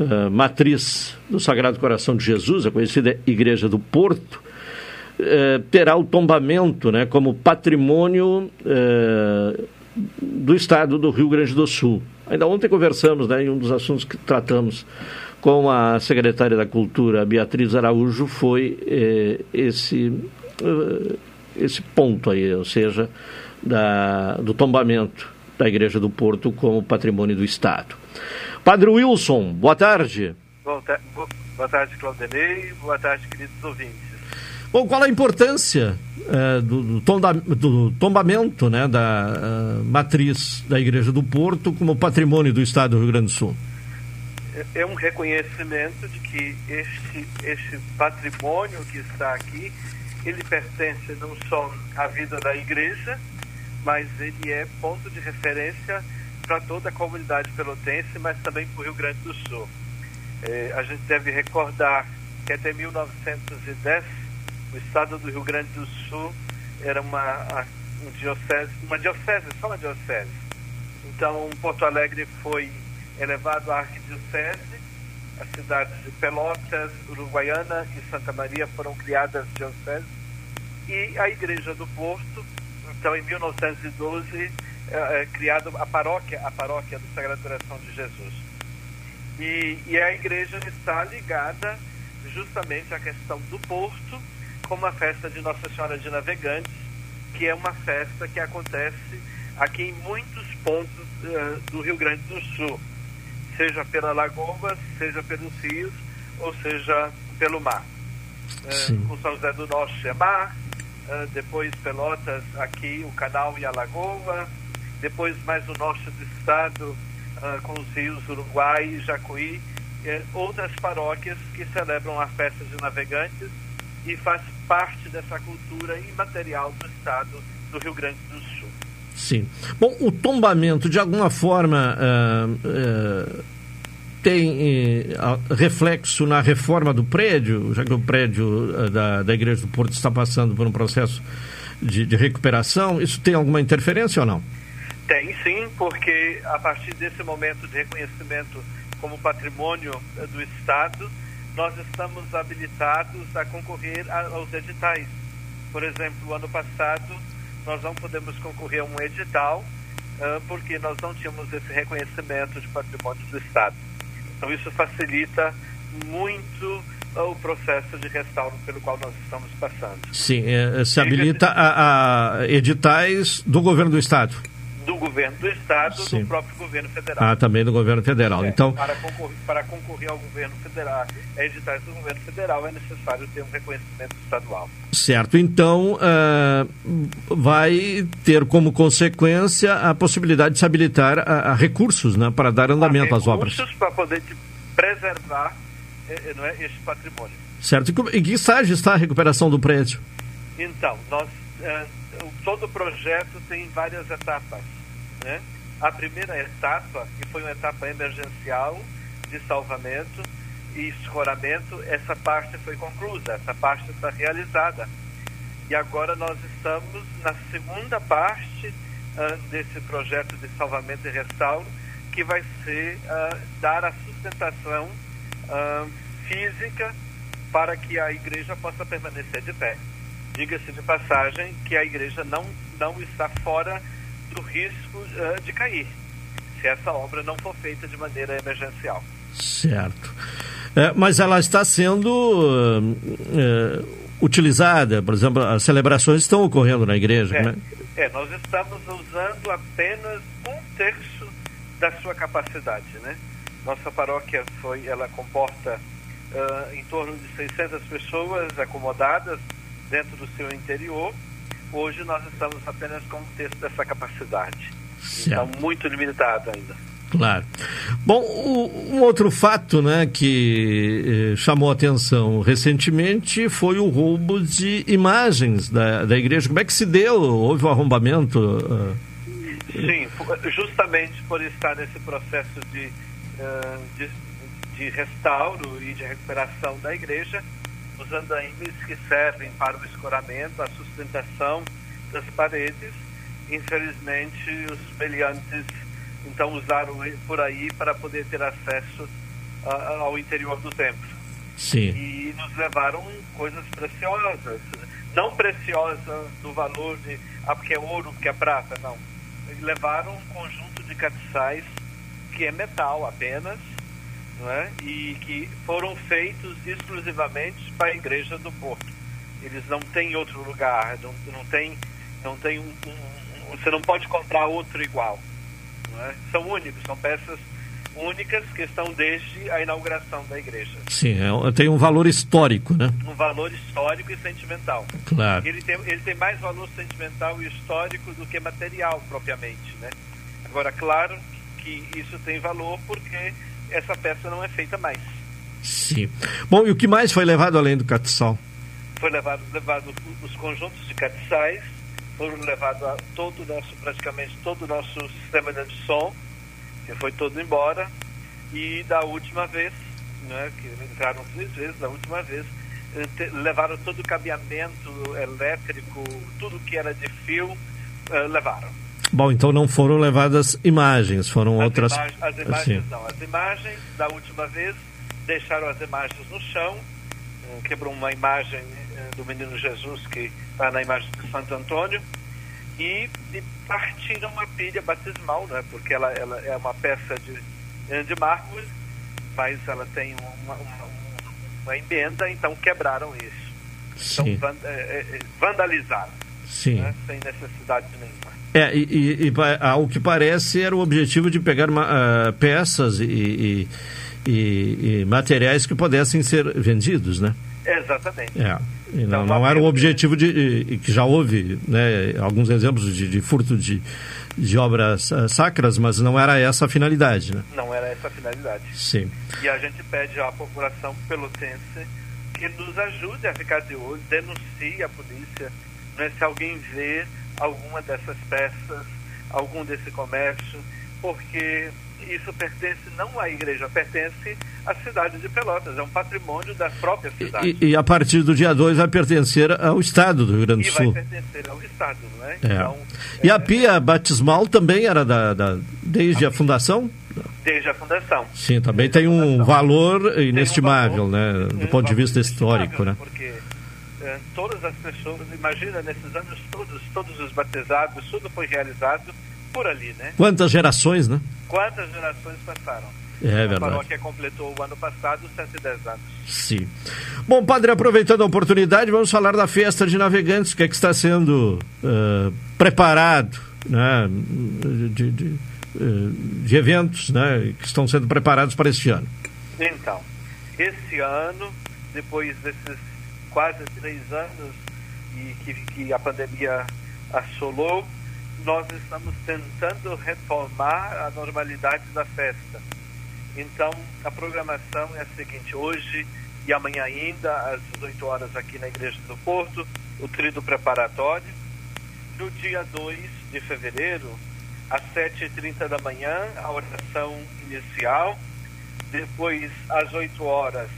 uh, matriz do Sagrado Coração de Jesus, a conhecida Igreja do Porto, uh, terá o tombamento né, como patrimônio uh, do Estado do Rio Grande do Sul. Ainda ontem conversamos, né, em um dos assuntos que tratamos com a secretária da Cultura, Beatriz Araújo, foi esse, esse ponto aí, ou seja, da, do tombamento da Igreja do Porto como patrimônio do Estado. Padre Wilson, boa tarde. Boa, boa tarde, Claudenei. Boa tarde, queridos ouvintes. Bom, qual a importância é, do, do, do, tombamento né, da uh, matriz da Igreja do Porto como patrimônio do Estado do Rio Grande do Sul? É, é um reconhecimento de que este, este patrimônio que está aqui, ele pertence não só à vida da Igreja, mas ele é ponto de referência para toda a comunidade pelotense, mas também para o Rio Grande do Sul. É, a gente deve recordar que até 1910 o estado do Rio Grande do Sul era uma, um diocese, uma diocese, só uma diocese. Então Porto Alegre foi elevado à arquidiocese, as cidades de Pelotas, Uruguaiana e Santa Maria foram criadas dioceses e a Igreja do Porto então, em 1912, é, é criada a paróquia, a paróquia do Sagrado Coração de Jesus. E, e a igreja está ligada justamente à questão do porto, como a festa de Nossa Senhora de Navegantes, que é uma festa que acontece aqui em muitos pontos uh, do Rio Grande do Sul, seja pela lagoa, seja pelos rios, ou seja pelo mar. Uh, o São José do Norte é mar, uh, depois Pelotas, aqui o Canal e a Lagoa, depois mais o norte do estado, uh, com os rios Uruguai e Jacuí, uh, outras paróquias que celebram a festa de navegantes e faz parte dessa cultura imaterial do estado do Rio Grande do Sul. Sim. Bom, o tombamento, de alguma forma, uh, tem eh, reflexo na reforma do prédio, já que o prédio da, da Igreja do Porto está passando por um processo de, de, recuperação, isso tem alguma interferência ou não? Tem sim, porque a partir desse momento de reconhecimento como patrimônio eh, do Estado, nós estamos habilitados a concorrer aos editais. Por exemplo, ano passado, nós não podemos concorrer a um edital porque nós não tínhamos esse reconhecimento de patrimônio do Estado. Então isso facilita muito o processo de restauro pelo qual nós estamos passando. Sim, é, se habilita a, a editais do governo do estado do governo do estado, Sim. do próprio governo federal. Ah, também do governo federal. É, então, para concorrer, para concorrer ao governo federal, a editais do governo federal é necessário ter um reconhecimento estadual. Certo. Então, uh, vai ter como consequência a possibilidade de se habilitar a, a recursos, né, para dar andamento às obras. Recursos para poder preservar eh, eh, não é, este patrimônio. Certo. E que estágio está a recuperação do prédio? Então, nós uh, todo projeto tem várias etapas. Né? A primeira etapa, que foi uma etapa emergencial de salvamento e escoramento, essa parte foi concluída, essa parte está realizada. E agora nós estamos na segunda parte uh, desse projeto de salvamento e restauro, que vai ser uh, dar a sustentação uh, física para que a igreja possa permanecer de pé. Diga-se de passagem que a igreja não, não está fora do risco uh, de cair, se essa obra não for feita de maneira emergencial. Certo. É, mas ela está sendo. Uh, utilizada? Por exemplo, as celebrações estão ocorrendo na igreja, É, né? é, nós estamos usando apenas um terço da sua capacidade, né? Nossa paróquia foi, ela comporta ah, em torno de 600 pessoas acomodadas dentro do seu interior. Hoje nós estamos apenas com um terço dessa capacidade. Então, muito limitado ainda. Claro. Bom, um outro fato né, que eh, chamou atenção recentemente foi o roubo de imagens da, da igreja. Como é que se deu? Houve o arrombamento? ah, Sim, justamente por estar nesse processo de, ah, de, de restauro e de recuperação da igreja, os andaimes que servem para o escoramento, a sustentação das paredes, infelizmente os meliantes então usaram por aí para poder ter acesso a- ao interior do templo Sim. e nos levaram coisas preciosas. Não preciosa do valor de, ah, porque é ouro, porque é prata, não. Eles levaram um conjunto de castiçais que é metal apenas, não é? e que foram feitos exclusivamente para a igreja do Porto. Eles não têm outro lugar, não, não tem, não tem um, um- um- você não pode comprar outro igual. não é? São únicos, são peças únicas que estão desde a inauguração da igreja. Sim, é- tem um valor histórico, né? Um valor histórico e sentimental. Claro. Ele tem, ele tem mais valor sentimental e histórico do que material propriamente, né? Agora, claro que isso tem valor porque essa peça não é feita mais. Sim. Bom, e o que mais foi levado além do castiçal? Foi levado, levado os conjuntos de castiçais, foram levado a todo o nosso, praticamente todo o nosso sistema de som, que foi todo embora, e da última vez, né, que entraram três vezes, da última vez, eh, levaram todo o cabeamento elétrico, tudo que era de fio, eh, levaram. Bom, então não foram levadas imagens, foram outras. Ima- as imagens Sim. não. As imagens da última vez deixaram as imagens no chão, eh, quebrou uma imagem eh, do menino Jesus que está na imagem de Santo Antônio e, e partiram uma pilha batismal, né? Porque ela, ela é uma peça de, eh, de mármore, mas ela tem uma, uma, uma emenda, então quebraram isso. Então Sim. van- eh, eh, vandalizaram, Sim. né? sem necessidade nenhuma. É, e, e- e ao que parece era o objetivo de pegar ah, peças e, e- materiais que pudessem ser vendidos, né? Exatamente. É. Não, não era o objetivo de. que já houve né, alguns exemplos de, de furto de, de obras ah, sacras, mas não era essa a finalidade, né? Não era essa a finalidade. Sim. E a gente pede à população pelotense que nos ajude a ficar de olho, denuncie a polícia, né, se alguém vê alguma dessas peças, algum desse comércio, porque isso pertence não à igreja, pertence à cidade de Pelotas, é um patrimônio da própria cidade. E, e a partir do dia 2 vai pertencer ao Estado do Rio Grande E do vai Sul. pertencer ao Estado, não é? É. Então, E a pia batismal também era da, da- desde a fundação? desde a fundação. Sim, também tem um valor inestimável, né? Do ponto de vista histórico, né? Porque eh, todas as pessoas, imagina, nesses anos todos, todos os batizados, tudo foi realizado por ali, né? Quantas gerações, né? Quantas gerações passaram? É A verdade. paróquia completou o ano passado 110 anos. Sim. Bom, padre, aproveitando a oportunidade, vamos falar da festa de navegantes, o que é que está sendo eh, preparado, né? De, de, eh, de eventos, né? Que estão sendo preparados para este ano. Então, esse ano, depois desses quase três anos e que, que a pandemia assolou, nós estamos tentando retomar a normalidade da festa. Então, a programação é a seguinte: hoje e amanhã ainda, às 18 horas aqui na Igreja do Porto, o trido preparatório. No dia 2 de fevereiro, às 7h30 da manhã, a oração inicial. Depois, às 8 horas,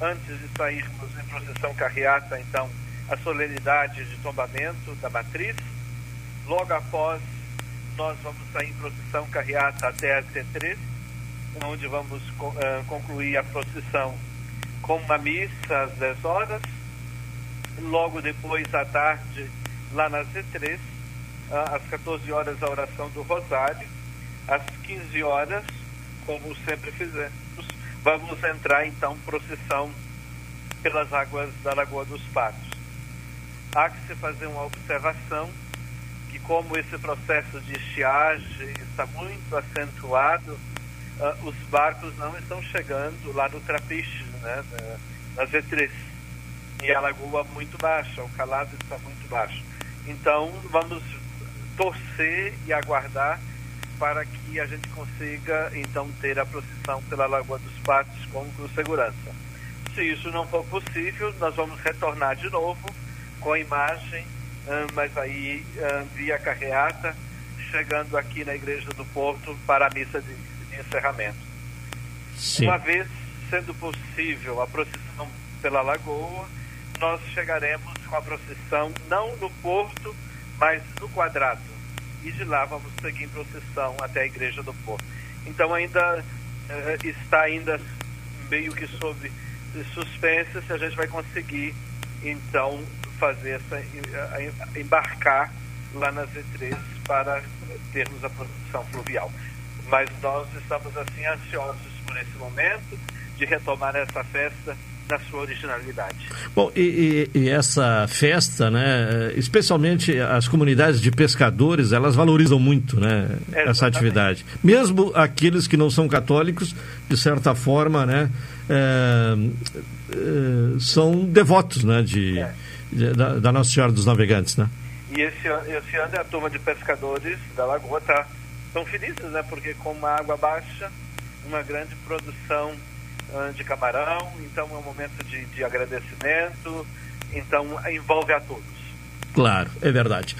antes de sairmos em procissão carreata, então, a solenidade de tombamento da matriz. Logo após, nós vamos sair em procissão carreata até a T3, onde vamos eh, concluir a procissão com uma missa às 10 horas. Logo depois, à tarde, lá na Z3, ah, às 14 horas, a oração do Rosário. Às 15 horas, como sempre fizemos, vamos entrar então procissão pelas águas da Lagoa dos Patos. há que se fazer uma observação que como esse processo de estiagem está muito acentuado, uh, os barcos não estão chegando lá no Trapiche, né, na Z3. E a lagoa muito baixa, o calado está muito baixo. Então, vamos torcer e aguardar para que a gente consiga, então, ter a procissão pela Lagoa dos Patos com, com segurança. Se isso não for possível, nós vamos retornar de novo com a imagem, mas aí via carreata, chegando aqui na Igreja do Porto para a missa de, de encerramento. Sim. Uma vez sendo possível a procissão pela Lagoa, nós chegaremos com a procissão não no Porto, mas no Quadrado. E de lá vamos seguir em procissão até a Igreja do Porto. Então ainda eh, está ainda meio que sob suspense se a gente vai conseguir então fazer essa embarcar lá na Z3 para termos a produção fluvial. Mas nós estamos assim ansiosos por esse momento de retomar essa festa na sua originalidade. Bom, e, e, e, essa festa, né, especialmente as comunidades de pescadores, elas valorizam muito, né, essa atividade. Mesmo aqueles que não são católicos, de certa forma, né, é, é, são devotos, né, de, é. de da, da, Nossa Senhora dos Navegantes, né? E esse, esse ano a turma de pescadores da Lagoa tá tão felizes, né, porque com uma água baixa, uma grande produção de camarão, então é um momento de, de agradecimento, então envolve a todos. Claro, é verdade.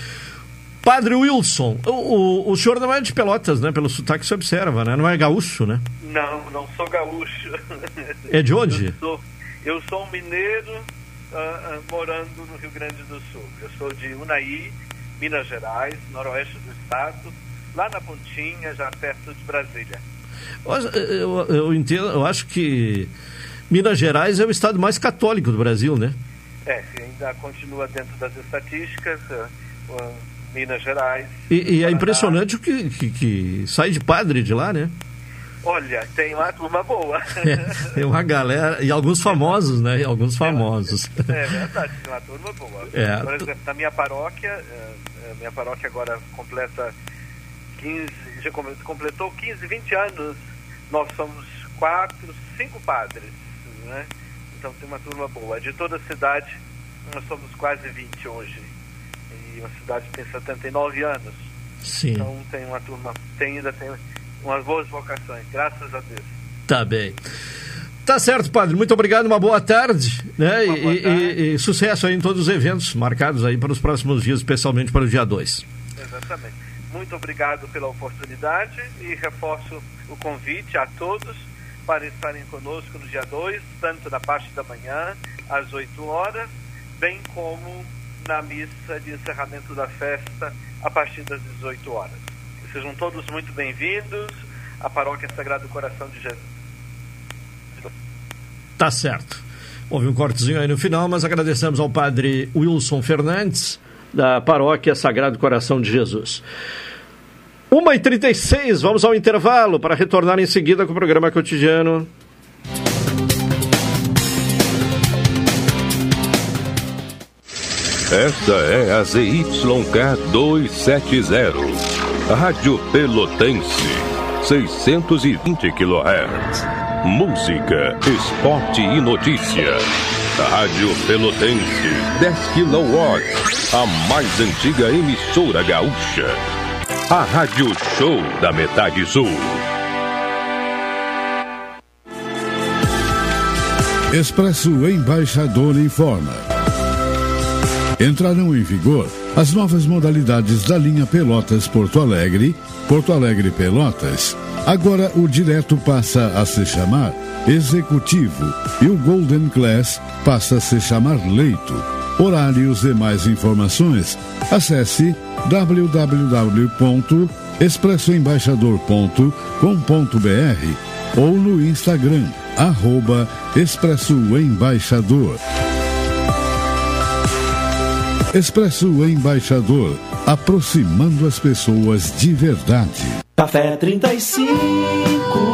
Padre Wilson, o, o, o, senhor não é de Pelotas, né? Pelo sotaque se observa, né? Não é gaúcho, né? Não, não sou gaúcho. É de onde? Eu sou, eu sou um mineiro uh, uh, morando no Rio Grande do Sul. Eu sou de Unai, Minas Gerais, noroeste do estado, lá na Pontinha, já perto de Brasília. Eu, eu, entendo, eu acho que Minas Gerais é o estado mais católico do Brasil, né? É, ainda continua dentro das estatísticas, uh, Minas Gerais. E, e é impressionante o que, que, que, sai de padre de lá, né? Olha, tem uma turma boa. É, tem uma galera, e alguns famosos, né? E alguns famosos. É, verdade, tem uma turma boa. É. Por exemplo, na minha paróquia, minha paróquia agora completa 15, já completou 15, 20 anos nós somos quatro, cinco padres, né? Então tem uma turma boa. De toda a cidade, nós somos quase 20 hoje. E uma cidade tem 79 anos. Sim. Então tem uma turma, tem, ainda tem umas boas vocações, graças a Deus. Tá bem. Tá certo, padre. Muito obrigado, uma boa tarde, né? Boa e, tarde. E, e, sucesso aí em todos os eventos marcados aí para os próximos dias, especialmente para o dia 2. Exatamente. Muito obrigado pela oportunidade e reforço o convite a todos para estarem conosco no dia 2, tanto na parte da manhã, às 8 horas, bem como na missa de encerramento da festa, a partir das 18 horas. Sejam todos muito bem-vindos à Paróquia Sagrado Coração de Jesus. Tá certo. Houve um cortezinho aí no final, mas agradecemos ao padre Wilson Fernandes, da Paróquia Sagrado Coração de Jesus. 1h36, vamos ao intervalo para retornar em seguida com o programa cotidiano. Esta é a ZYK 270, Rádio Pelotense, 620 kHz. Música, esporte e notícia. Rádio Pelotense, 10 kW, a mais antiga emissora gaúcha a Rádio Show da Metade Sul. Expresso Embaixador informa. Entrarão em vigor as novas modalidades da linha Pelotas Porto Alegre, Porto Alegre Pelotas. Agora o direto passa a se chamar Executivo e o Golden Class passa a se chamar Leito. Horários e mais informações, acesse www.expressoembaixador.com.br ou no Instagram, arroba Expresso Embaixador. Expresso Embaixador, aproximando as pessoas de verdade. Café 35,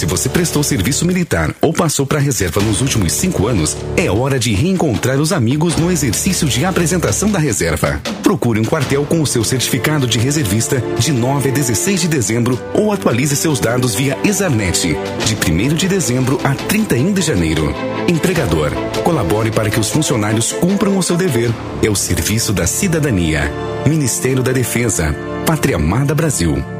Se você prestou serviço militar ou passou para a reserva nos últimos cinco anos, é hora de reencontrar os amigos no exercício de apresentação da reserva. Procure um quartel com o seu certificado de reservista de 9 a 16 de dezembro ou atualize seus dados via Exarnet, de 1 de dezembro a 31 de janeiro. Empregador, colabore para que os funcionários cumpram o seu dever. É o serviço da cidadania. Ministério da Defesa. Pátria Amada Brasil.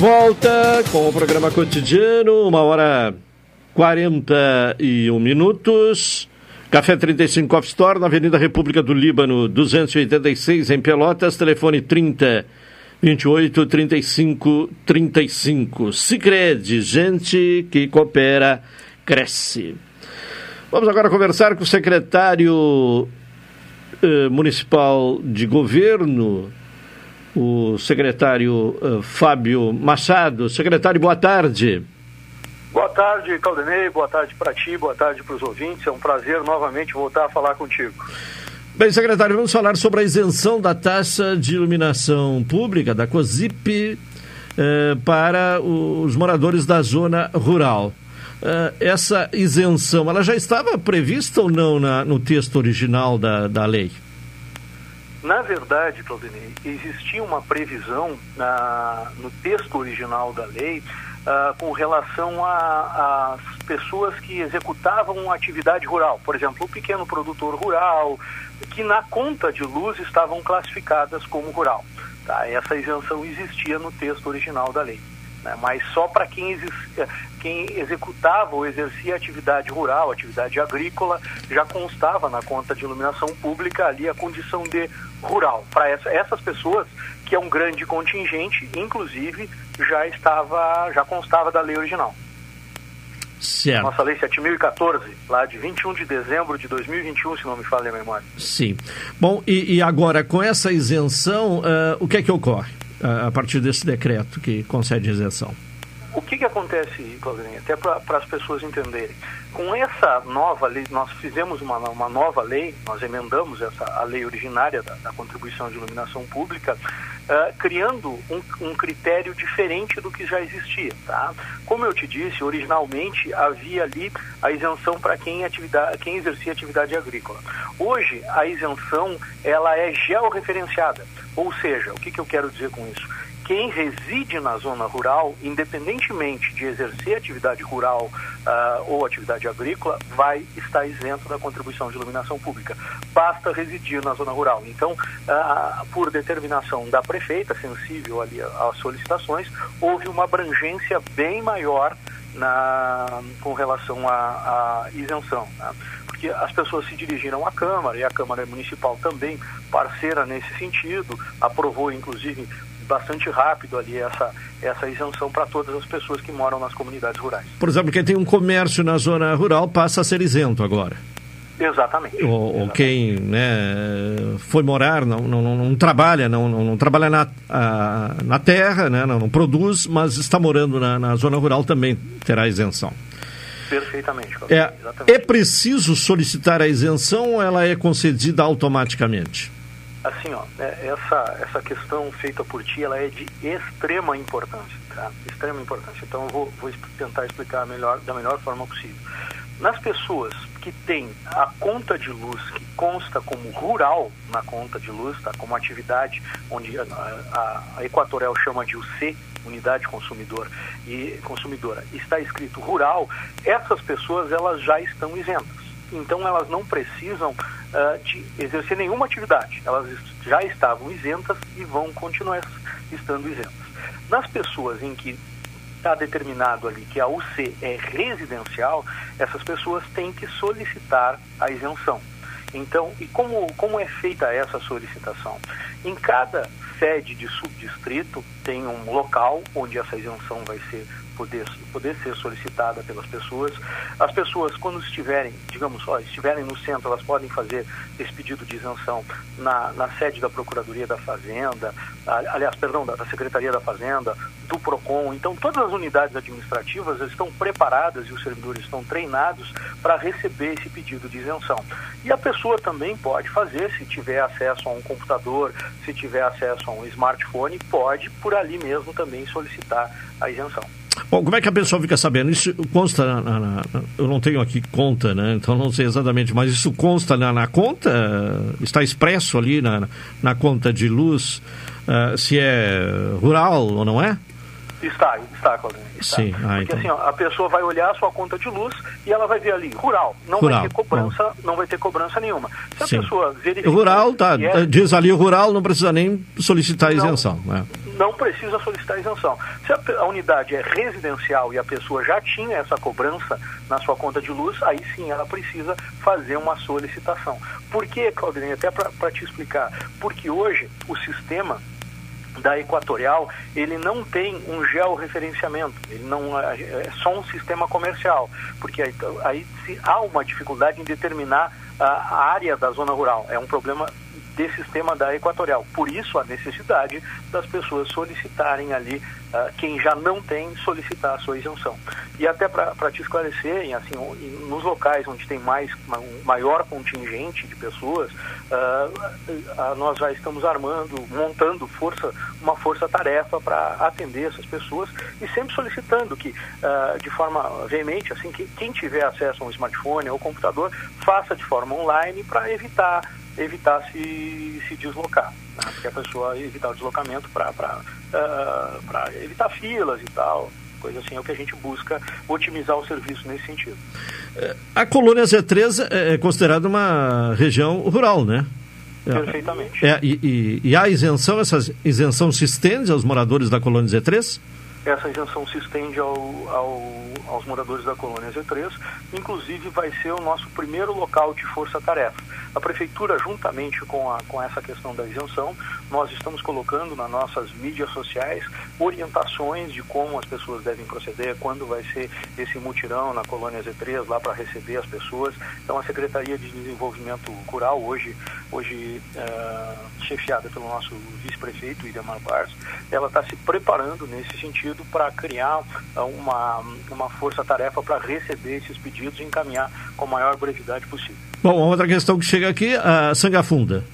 Volta com o programa cotidiano, uma hora 41 minutos. Café 35 Off Store, na Avenida República do Líbano, 286, em Pelotas. Telefone 30 28 35 35. Sicredi, gente que coopera, cresce. Vamos agora conversar com o secretário eh, municipal de governo, o secretário uh, Fábio Machado. Secretário, boa tarde. Boa tarde, Caldenei. Boa tarde para ti, boa tarde para os ouvintes. É um prazer novamente voltar a falar contigo. Bem, secretário, vamos falar sobre a isenção da taxa de iluminação pública, da COSIP, eh, para os moradores da zona rural. Eh, essa isenção, ela já estava prevista ou não na, no texto original da, da lei? Na verdade, Claudinei, existia uma previsão na, no texto original da lei ah, com relação às pessoas que executavam atividade rural. Por exemplo, o pequeno produtor rural, que na conta de luz estavam classificadas como rural. Tá? Essa isenção existia no texto original da lei. Né? Mas só para quem, exis- quem executava ou exercia atividade rural, atividade agrícola, já constava na conta de iluminação pública ali a condição de rural. Para essa, essas pessoas, que é um grande contingente, inclusive já estava, já constava da lei original. Certo. Nossa lei 7014, lá de 21 de dezembro de 2021, se não me falha a memória. Sim. Bom, e, e agora, com essa isenção, eh, o que é que ocorre a partir desse decreto que concede isenção? O que, que acontece, Claudinei, até para as pessoas entenderem? Com essa nova lei, nós fizemos uma, uma nova lei, nós emendamos essa, a lei originária da, da contribuição de iluminação pública, ah, criando um, um critério diferente do que já existia. Tá? Como eu te disse, originalmente havia ali a isenção para quem, quem exercia atividade agrícola. Hoje, a isenção ela é georreferenciada. Ou seja, o que, que eu quero dizer com isso? Quem reside na zona rural, independentemente de exercer atividade rural uh, ou atividade agrícola, vai estar isento da contribuição de iluminação pública. Basta residir na zona rural. Então, uh, por determinação da prefeita, sensível ali às solicitações, houve uma abrangência bem maior na, com relação à, à isenção. Né? Porque as pessoas se dirigiram à Câmara, e a Câmara Municipal também, parceira nesse sentido, aprovou inclusive bastante rápido ali essa, essa isenção para todas as pessoas que moram nas comunidades rurais. Por exemplo, quem tem um comércio na zona rural passa a ser isento agora. Exatamente. Ou, ou quem né, foi morar, não, não, não trabalha, não, não, não trabalha na, a, na terra, né, não, não, produz, mas está morando na, na zona rural também terá isenção. Perfeitamente. É, é preciso solicitar a isenção ou ela é concedida automaticamente? Assim, ó, é, essa, essa questão feita por ti, ela é de extrema importância, tá? Extrema importância. Então, eu vou, vou tentar explicar melhor, da melhor forma possível. Nas pessoas que têm a conta de luz que consta como rural na conta de luz, tá? como atividade onde a, a, a Equatorial chama de UC, unidade consumidor e consumidora, está escrito rural, essas pessoas elas já estão isentas. Então elas não precisam uh, de exercer nenhuma atividade. Elas já estavam isentas e vão continuar estando isentas. Nas pessoas em que está determinado ali que a UC é residencial, essas pessoas têm que solicitar a isenção. Então, e como, como é feita essa solicitação? Em cada sede de subdistrito tem um local onde essa isenção vai ser poder, poder ser solicitada pelas pessoas. As pessoas, quando estiverem, digamos, ó, estiverem no centro, elas podem fazer esse pedido de isenção na, na sede da Procuradoria da Fazenda, aliás, perdão, da, da Secretaria da Fazenda, do PROCON. Então, todas as unidades administrativas estão preparadas e os servidores estão treinados para receber esse pedido de isenção. E a pessoa também pode fazer, se tiver acesso a um computador, se tiver acesso a um smartphone, pode por ali mesmo também solicitar a isenção. Bom, como é que a pessoa fica sabendo? Isso consta na, na, na, eu não tenho aqui conta, né? Então não sei exatamente, mas isso consta na, conta? Está expresso ali na, na conta de luz uh, se é rural ou não é? Está, está, Claudinho. Está. Sim, ah, Porque então. assim, ó, a pessoa vai olhar a sua conta de luz e ela vai ver ali, rural. Não rural. vai ter cobrança, não vai ter cobrança nenhuma. Se a Sim. pessoa verificar. Rural, tá. É, Diz ali rural, não precisa nem solicitar isenção. Né? Não precisa solicitar isenção. Se a, unidade é residencial e a pessoa já tinha essa cobrança na sua conta de luz, aí sim ela precisa fazer uma solicitação. Por que, Claudinei? Até para te explicar. Porque hoje o sistema da Equatorial, ele não tem um georreferenciamento, ele não é só um sistema comercial, porque aí, aí há uma dificuldade em determinar a área da zona rural. É um problema desse sistema da Equatorial. Por isso, a necessidade das pessoas solicitarem ali, uh, quem já não tem, solicitar a sua isenção. E até para te esclarecer, assim, nos locais onde tem mais, maior contingente de pessoas, uh, nós já estamos armando, montando força, uma força-tarefa para atender essas pessoas e sempre solicitando que, de forma veemente, assim, que quem tiver acesso a um smartphone ou computador, faça de forma online para evitar evitar se, se deslocar, né? porque a pessoa evitar o deslocamento para uh, evitar filas e tal, coisa assim, é o que a gente busca otimizar o serviço nesse sentido. A colônia Z3 é considerada uma região rural, né? Perfeitamente. É, e, e, e a isenção, essa isenção se estende aos moradores da colônia Z3? Essa isenção se estende ao, ao, aos moradores da colônia Z3, inclusive vai ser o nosso primeiro local de força-tarefa. A prefeitura, juntamente com, a, com essa questão da isenção, nós estamos colocando nas nossas mídias sociais orientações de como as pessoas devem proceder, quando vai ser esse mutirão na colônia Z3 lá para receber as pessoas. Então a Secretaria de Desenvolvimento Rural, hoje, hoje uh, chefiada pelo nosso vice-prefeito, Idemar Barros, ela está se preparando nesse sentido para criar uma, uma força-tarefa para receber esses pedidos e encaminhar com a maior brevidade possível. Bom, outra questão que chega aqui, a Sangafunda.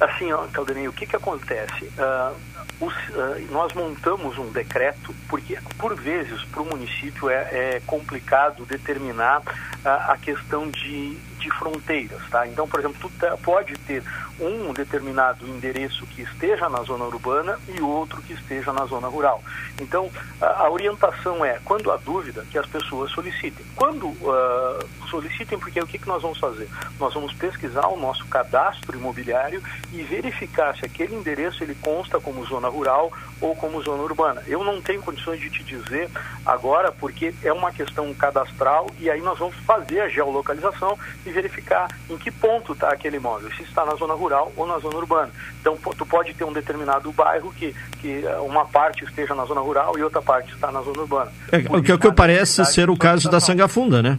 Assim, ó, Caldenei, o que, que acontece? Uh, os, uh, nós montamos um decreto, porque por vezes para o município é, é, complicado determinar uh, a questão de, de fronteiras, tá? Então, por exemplo, tu pode ter um determinado endereço que esteja na zona urbana e outro que esteja na zona rural. Então, a, a orientação é, quando há dúvida, que as pessoas solicitem. Quando uh, solicitem, porque o que, que nós vamos fazer? Nós vamos pesquisar o nosso cadastro imobiliário e verificar se aquele endereço ele consta como zona rural ou como zona urbana. Eu não tenho condições de te dizer agora, porque é uma questão cadastral e aí nós vamos fazer a geolocalização e verificar em que ponto está aquele imóvel, se está na zona rural ou na zona urbana. Então, tu pode ter um determinado bairro que, que eh, uma parte esteja na zona rural e outra parte está na zona urbana. É, o que, o que parece ser o caso da Sangafunda, né?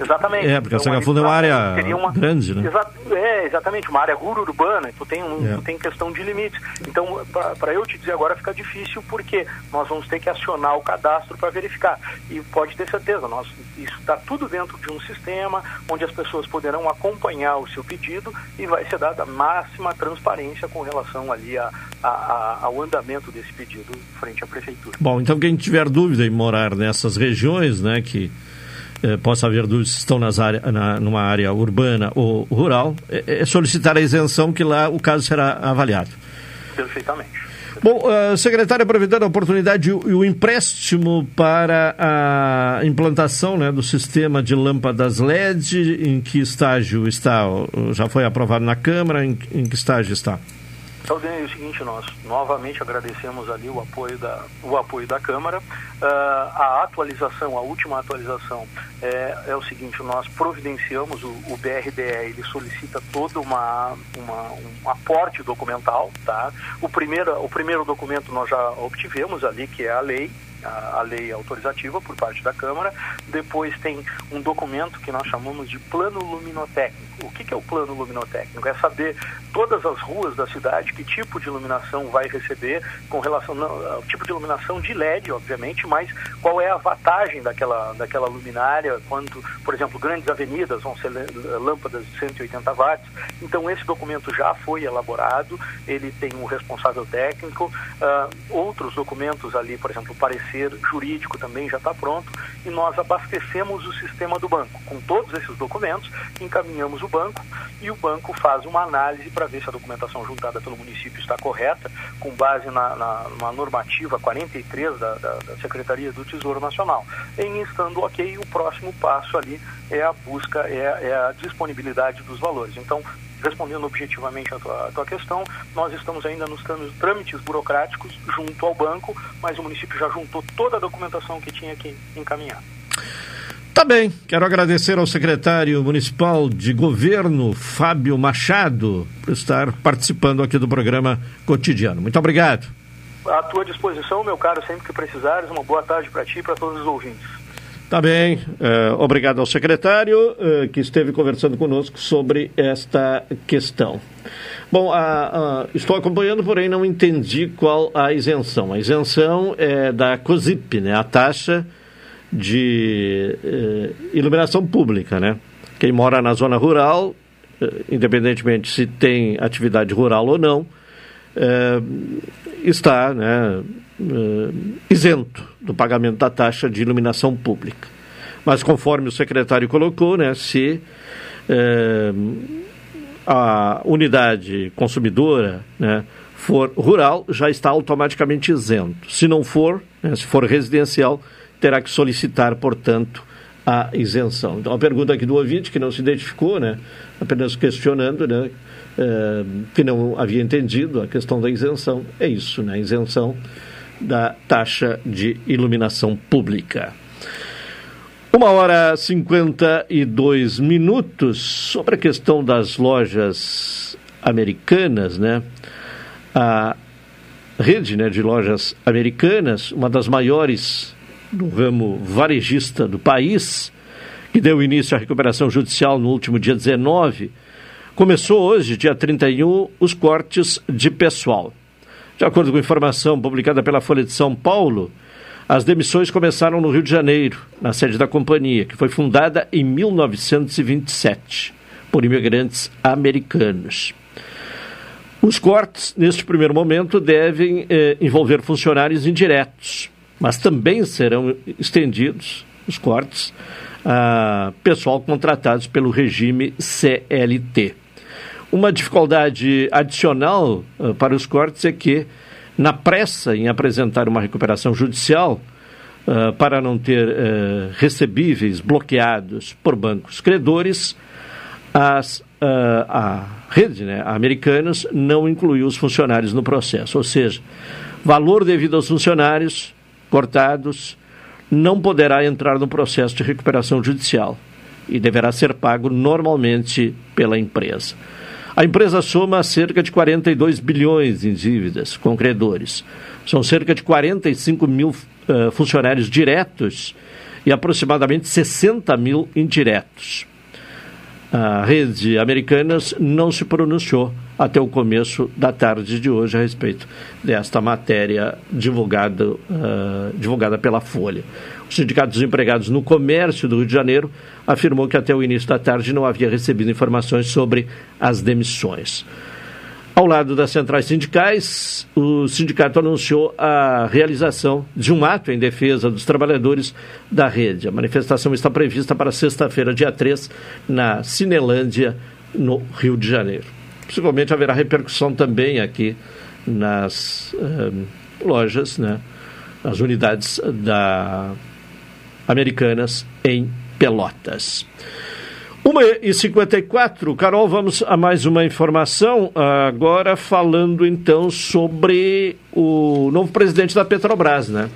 Exatamente. É, porque então, a Sangafunda é uma área uma, grande, né? Exa é, exatamente, uma área rural urbana, tu tem, um, é. tu tem questão de limites. Então, para eu te dizer agora fica difícil, porque nós vamos ter que acionar o cadastro para verificar. E pode ter certeza, nós, isso está tudo dentro de um sistema onde as pessoas poderão acompanhar o seu pedido e vai ser dada máxima transparência com relação ali a, a, a, ao andamento desse pedido frente à prefeitura. Bom, então quem tiver dúvida em morar nessas regiões, né, que eh, possa haver dúvidas se estão nas área, na, numa área urbana ou rural, é, é, solicitar a isenção que lá o caso será avaliado. Perfeitamente. Bom, uh, secretário, aproveitando a oportunidade, o, o empréstimo para a implantação né, do sistema de lâmpadas LED, em que estágio está? Já foi aprovado na Câmara? Em, em que estágio está? Então, é o seguinte, nós novamente agradecemos ali o apoio da, o apoio da Câmara. Uh, a atualização, a última atualização é, é o seguinte, nós providenciamos, o, o BRDE, ele solicita todo uma, uma, um aporte documental, tá? O primeiro, o primeiro documento nós já obtivemos ali, que é a lei, a, a, lei autorizativa por parte da Câmara. Depois tem um documento que nós chamamos de plano luminotécnico. O que, que é o plano luminotécnico? É saber todas as ruas da cidade que tipo de iluminação vai receber com relação ao tipo de iluminação de LED, obviamente, mas qual é a vantagem daquela, daquela luminária, quando, por exemplo, grandes avenidas vão ser lâmpadas de 180 watts. Então esse documento já foi elaborado, ele tem um responsável técnico, uh, outros documentos ali, por exemplo, o parecer jurídico também já está pronto e nós abastecemos o sistema do banco com todos esses documentos, encaminhamos o banco e o banco faz uma análise para ver se a documentação juntada pelo município está correta, com base na, na, normativa 43 da, da, da, Secretaria do Tesouro Nacional. Em estando ok, o próximo passo ali é a busca, é, é a disponibilidade dos valores. Então, respondendo objetivamente a tua, a tua, questão, nós estamos ainda nos trâmites burocráticos junto ao banco, mas o município já juntou toda a documentação que tinha que encaminhar. Tá bem, quero agradecer ao secretário municipal de governo, Fábio Machado, por estar participando aqui do programa cotidiano. Muito obrigado. À tua disposição, meu caro, sempre que precisares. Uma boa tarde para ti e para todos os ouvintes. Tá bem, uh, obrigado ao secretário uh, que esteve conversando conosco sobre esta questão. Bom, estou acompanhando, porém não entendi qual a isenção. A isenção é da COSIP, né? a taxa de eh, iluminação pública, né? Quem mora na zona rural, independentemente se tem atividade rural ou não, está né, isento do pagamento da taxa de iluminação pública. Mas conforme o secretário colocou, né, se eh, a unidade consumidora né, for rural, já está automaticamente isento. Se não for, né, se for residencial, terá que solicitar, portanto, a isenção. Então, a pergunta aqui do ouvinte, que não se identificou, né, apenas questionando, né, é, que não havia entendido a questão da isenção, é isso, né, isenção da taxa de iluminação pública. Uma hora e 52 minutos sobre a questão das lojas americanas, né? A rede né, de lojas americanas, uma das maiores no ramo varejista do país, que deu início à recuperação judicial no último dia 19, começou hoje, dia 31, os cortes de pessoal. De acordo com informação publicada pela Folha de São Paulo, as demissões começaram no Rio de Janeiro, na sede da companhia, que foi fundada em 1927 por imigrantes americanos. Os cortes, neste primeiro momento, devem eh, envolver funcionários indiretos, mas também serão estendidos os cortes a pessoal contratados pelo regime CLT. Uma dificuldade adicional uh, para os cortes é que, na pressa em apresentar uma recuperação judicial, uh, para não ter uh, recebíveis bloqueados por bancos credores, as, a rede né, Americanas não incluiu os funcionários no processo, ou seja, valor devido aos funcionários cortados não poderá entrar no processo de recuperação judicial e deverá ser pago normalmente pela empresa. A empresa soma cerca de 42 bilhões em dívidas com credores. São cerca de 45 mil uh, funcionários diretos e aproximadamente 60 mil indiretos. A rede Americanas não se pronunciou até o começo da tarde de hoje a respeito desta matéria divulgada, uh, divulgada pela Folha. O Sindicato dos Empregados no Comércio do Rio de Janeiro afirmou que até o início da tarde não havia recebido informações sobre as demissões. Ao lado das centrais sindicais, o sindicato anunciou a realização de um ato em defesa dos trabalhadores da rede. A manifestação está prevista para sexta-feira, dia 3, na Cinelândia, no Rio de Janeiro. Possivelmente haverá repercussão também aqui nas eh, lojas, né, nas unidades da Americanas em Pelotas. 1h54, Carol, vamos a mais uma informação. Agora falando então sobre o novo presidente da Petrobras, né?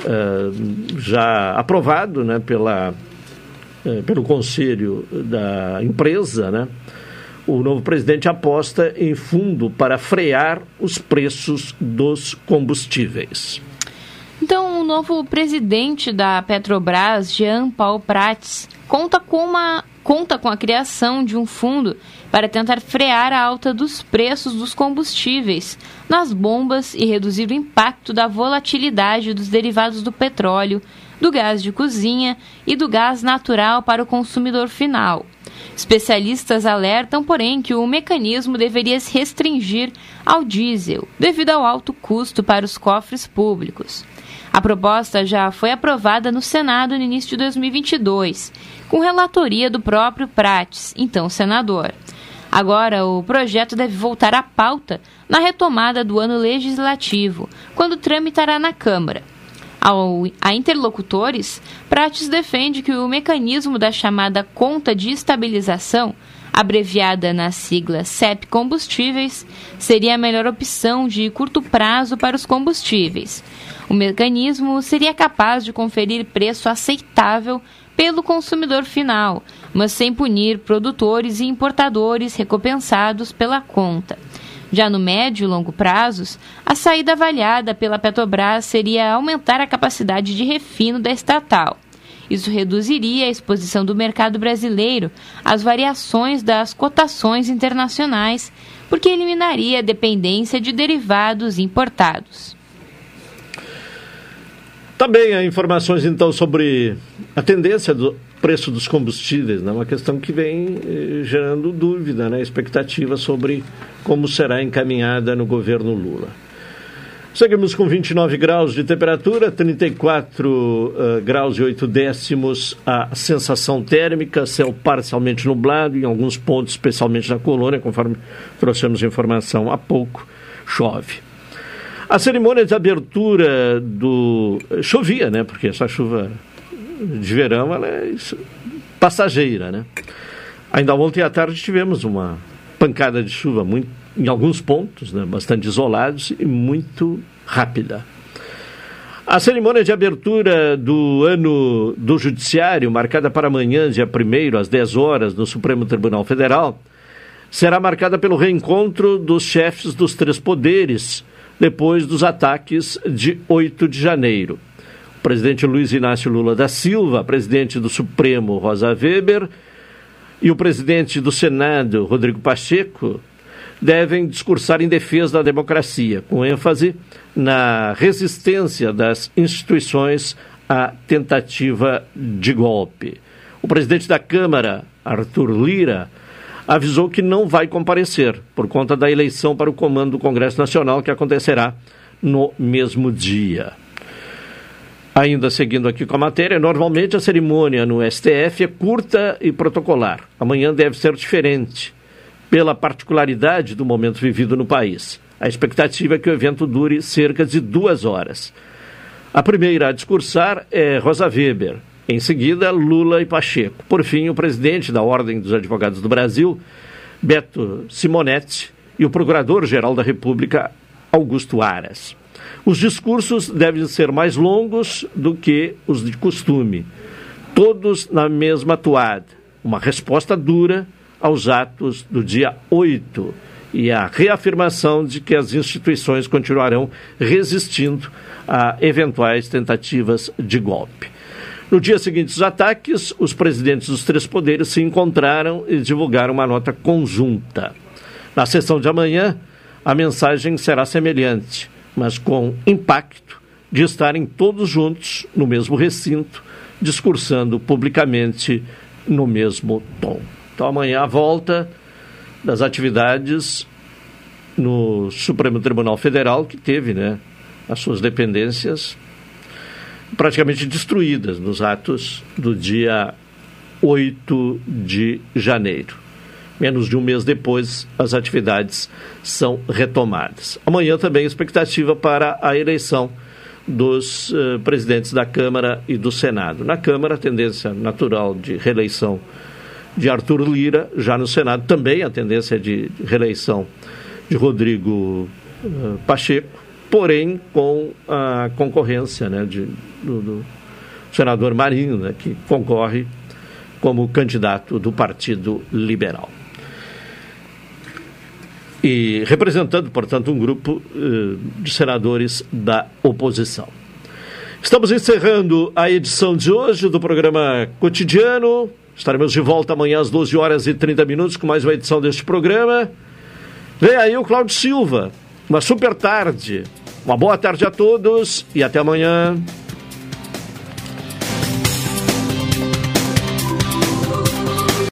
Uh, já aprovado né, pela, uh, pelo conselho da empresa, né? O novo presidente aposta em fundo para frear os preços dos combustíveis. Então, novo presidente da Petrobras, Jean Paul Prats, conta com, uma, conta com a criação de um fundo para tentar frear a alta dos preços dos combustíveis nas bombas e reduzir o impacto da volatilidade dos derivados do petróleo, do gás de cozinha e do gás natural para o consumidor final. Especialistas alertam, porém, que o mecanismo deveria se restringir ao diesel, devido ao alto custo para os cofres públicos. A proposta já foi aprovada no Senado no início de 2022, com relatoria do próprio Prates, então senador. Agora, o projeto deve voltar à pauta na retomada do ano legislativo, quando tramitará na Câmara. Ao, a interlocutores, Prates defende que o mecanismo da chamada conta de estabilização, abreviada na sigla CEP Combustíveis, seria a melhor opção de curto prazo para os combustíveis, o mecanismo seria capaz de conferir preço aceitável pelo consumidor final, mas sem punir produtores e importadores recompensados pela conta. Já no médio e longo prazos, a saída avaliada pela Petrobras seria aumentar a capacidade de refino da estatal. Isso reduziria a exposição do mercado brasileiro às variações das cotações internacionais, porque eliminaria a dependência de derivados importados. Também há informações, então, sobre a tendência do preço dos combustíveis, né? uma questão que vem eh, gerando dúvida, né? expectativa sobre como será encaminhada no governo Lula. Seguimos com 29 graus de temperatura, 34 uh, graus e 8 décimos a sensação térmica, céu parcialmente nublado, em alguns pontos, especialmente na colônia, conforme trouxemos informação há pouco, chove. A cerimônia de abertura do. chovia, né? Porque essa chuva de verão ela é passageira, né? Ainda ontem à tarde tivemos uma pancada de chuva muito, em alguns pontos, né? bastante isolados e muito rápida. A cerimônia de abertura do ano do Judiciário, marcada para amanhã, dia 1 às 10 horas, no Supremo Tribunal Federal, será marcada pelo reencontro dos chefes dos três poderes depois dos ataques de 8 de janeiro. O presidente Luiz Inácio Lula da Silva, presidente do Supremo Rosa Weber e o presidente do Senado Rodrigo Pacheco devem discursar em defesa da democracia, com ênfase na resistência das instituições à tentativa de golpe. O presidente da Câmara, Arthur Lira, avisou que não vai comparecer por conta da eleição para o comando do Congresso Nacional que acontecerá no mesmo dia. Ainda seguindo aqui com a matéria, normalmente a cerimônia no STF é curta e protocolar. Amanhã deve ser diferente, pela particularidade do momento vivido no país. A expectativa é que o evento dure cerca de duas horas. A primeira a discursar é Rosa Weber, em seguida Lula e Pacheco. Por fim, o presidente da Ordem dos Advogados do Brasil, Beto Simonetti, e o Procurador-Geral da República, Augusto Aras. Os discursos devem ser mais longos do que os de costume, todos na mesma toada, uma resposta dura aos atos do dia 8 e a reafirmação de que as instituições continuarão resistindo a eventuais tentativas de golpe. No dia seguinte dos ataques, os presidentes dos três poderes se encontraram e divulgaram uma nota conjunta. Na sessão de amanhã, a mensagem será semelhante, mas com impacto de estarem todos juntos no mesmo recinto, discursando publicamente no mesmo tom. Então, amanhã a volta das atividades no Supremo Tribunal Federal, que teve né, as suas dependências praticamente destruídas nos atos do dia 8 de janeiro. Menos de um mês depois, as atividades são retomadas. Amanhã também expectativa para a eleição dos uh, presidentes da Câmara e do Senado. Na Câmara, a tendência natural de reeleição de Arthur Lira, já no Senado também a tendência de reeleição de Rodrigo uh, Pacheco, porém com a concorrência né, de, do, do senador Marinho, né, que concorre como candidato do Partido Liberal. E representando, portanto, um grupo uh, de senadores da oposição. Estamos encerrando a edição de hoje do programa Cotidiano. Estaremos de volta amanhã às 12 horas e 30 minutos com mais uma edição deste programa. Vem aí o Cláudio Silva. Uma super tarde. Uma boa tarde a todos e até amanhã.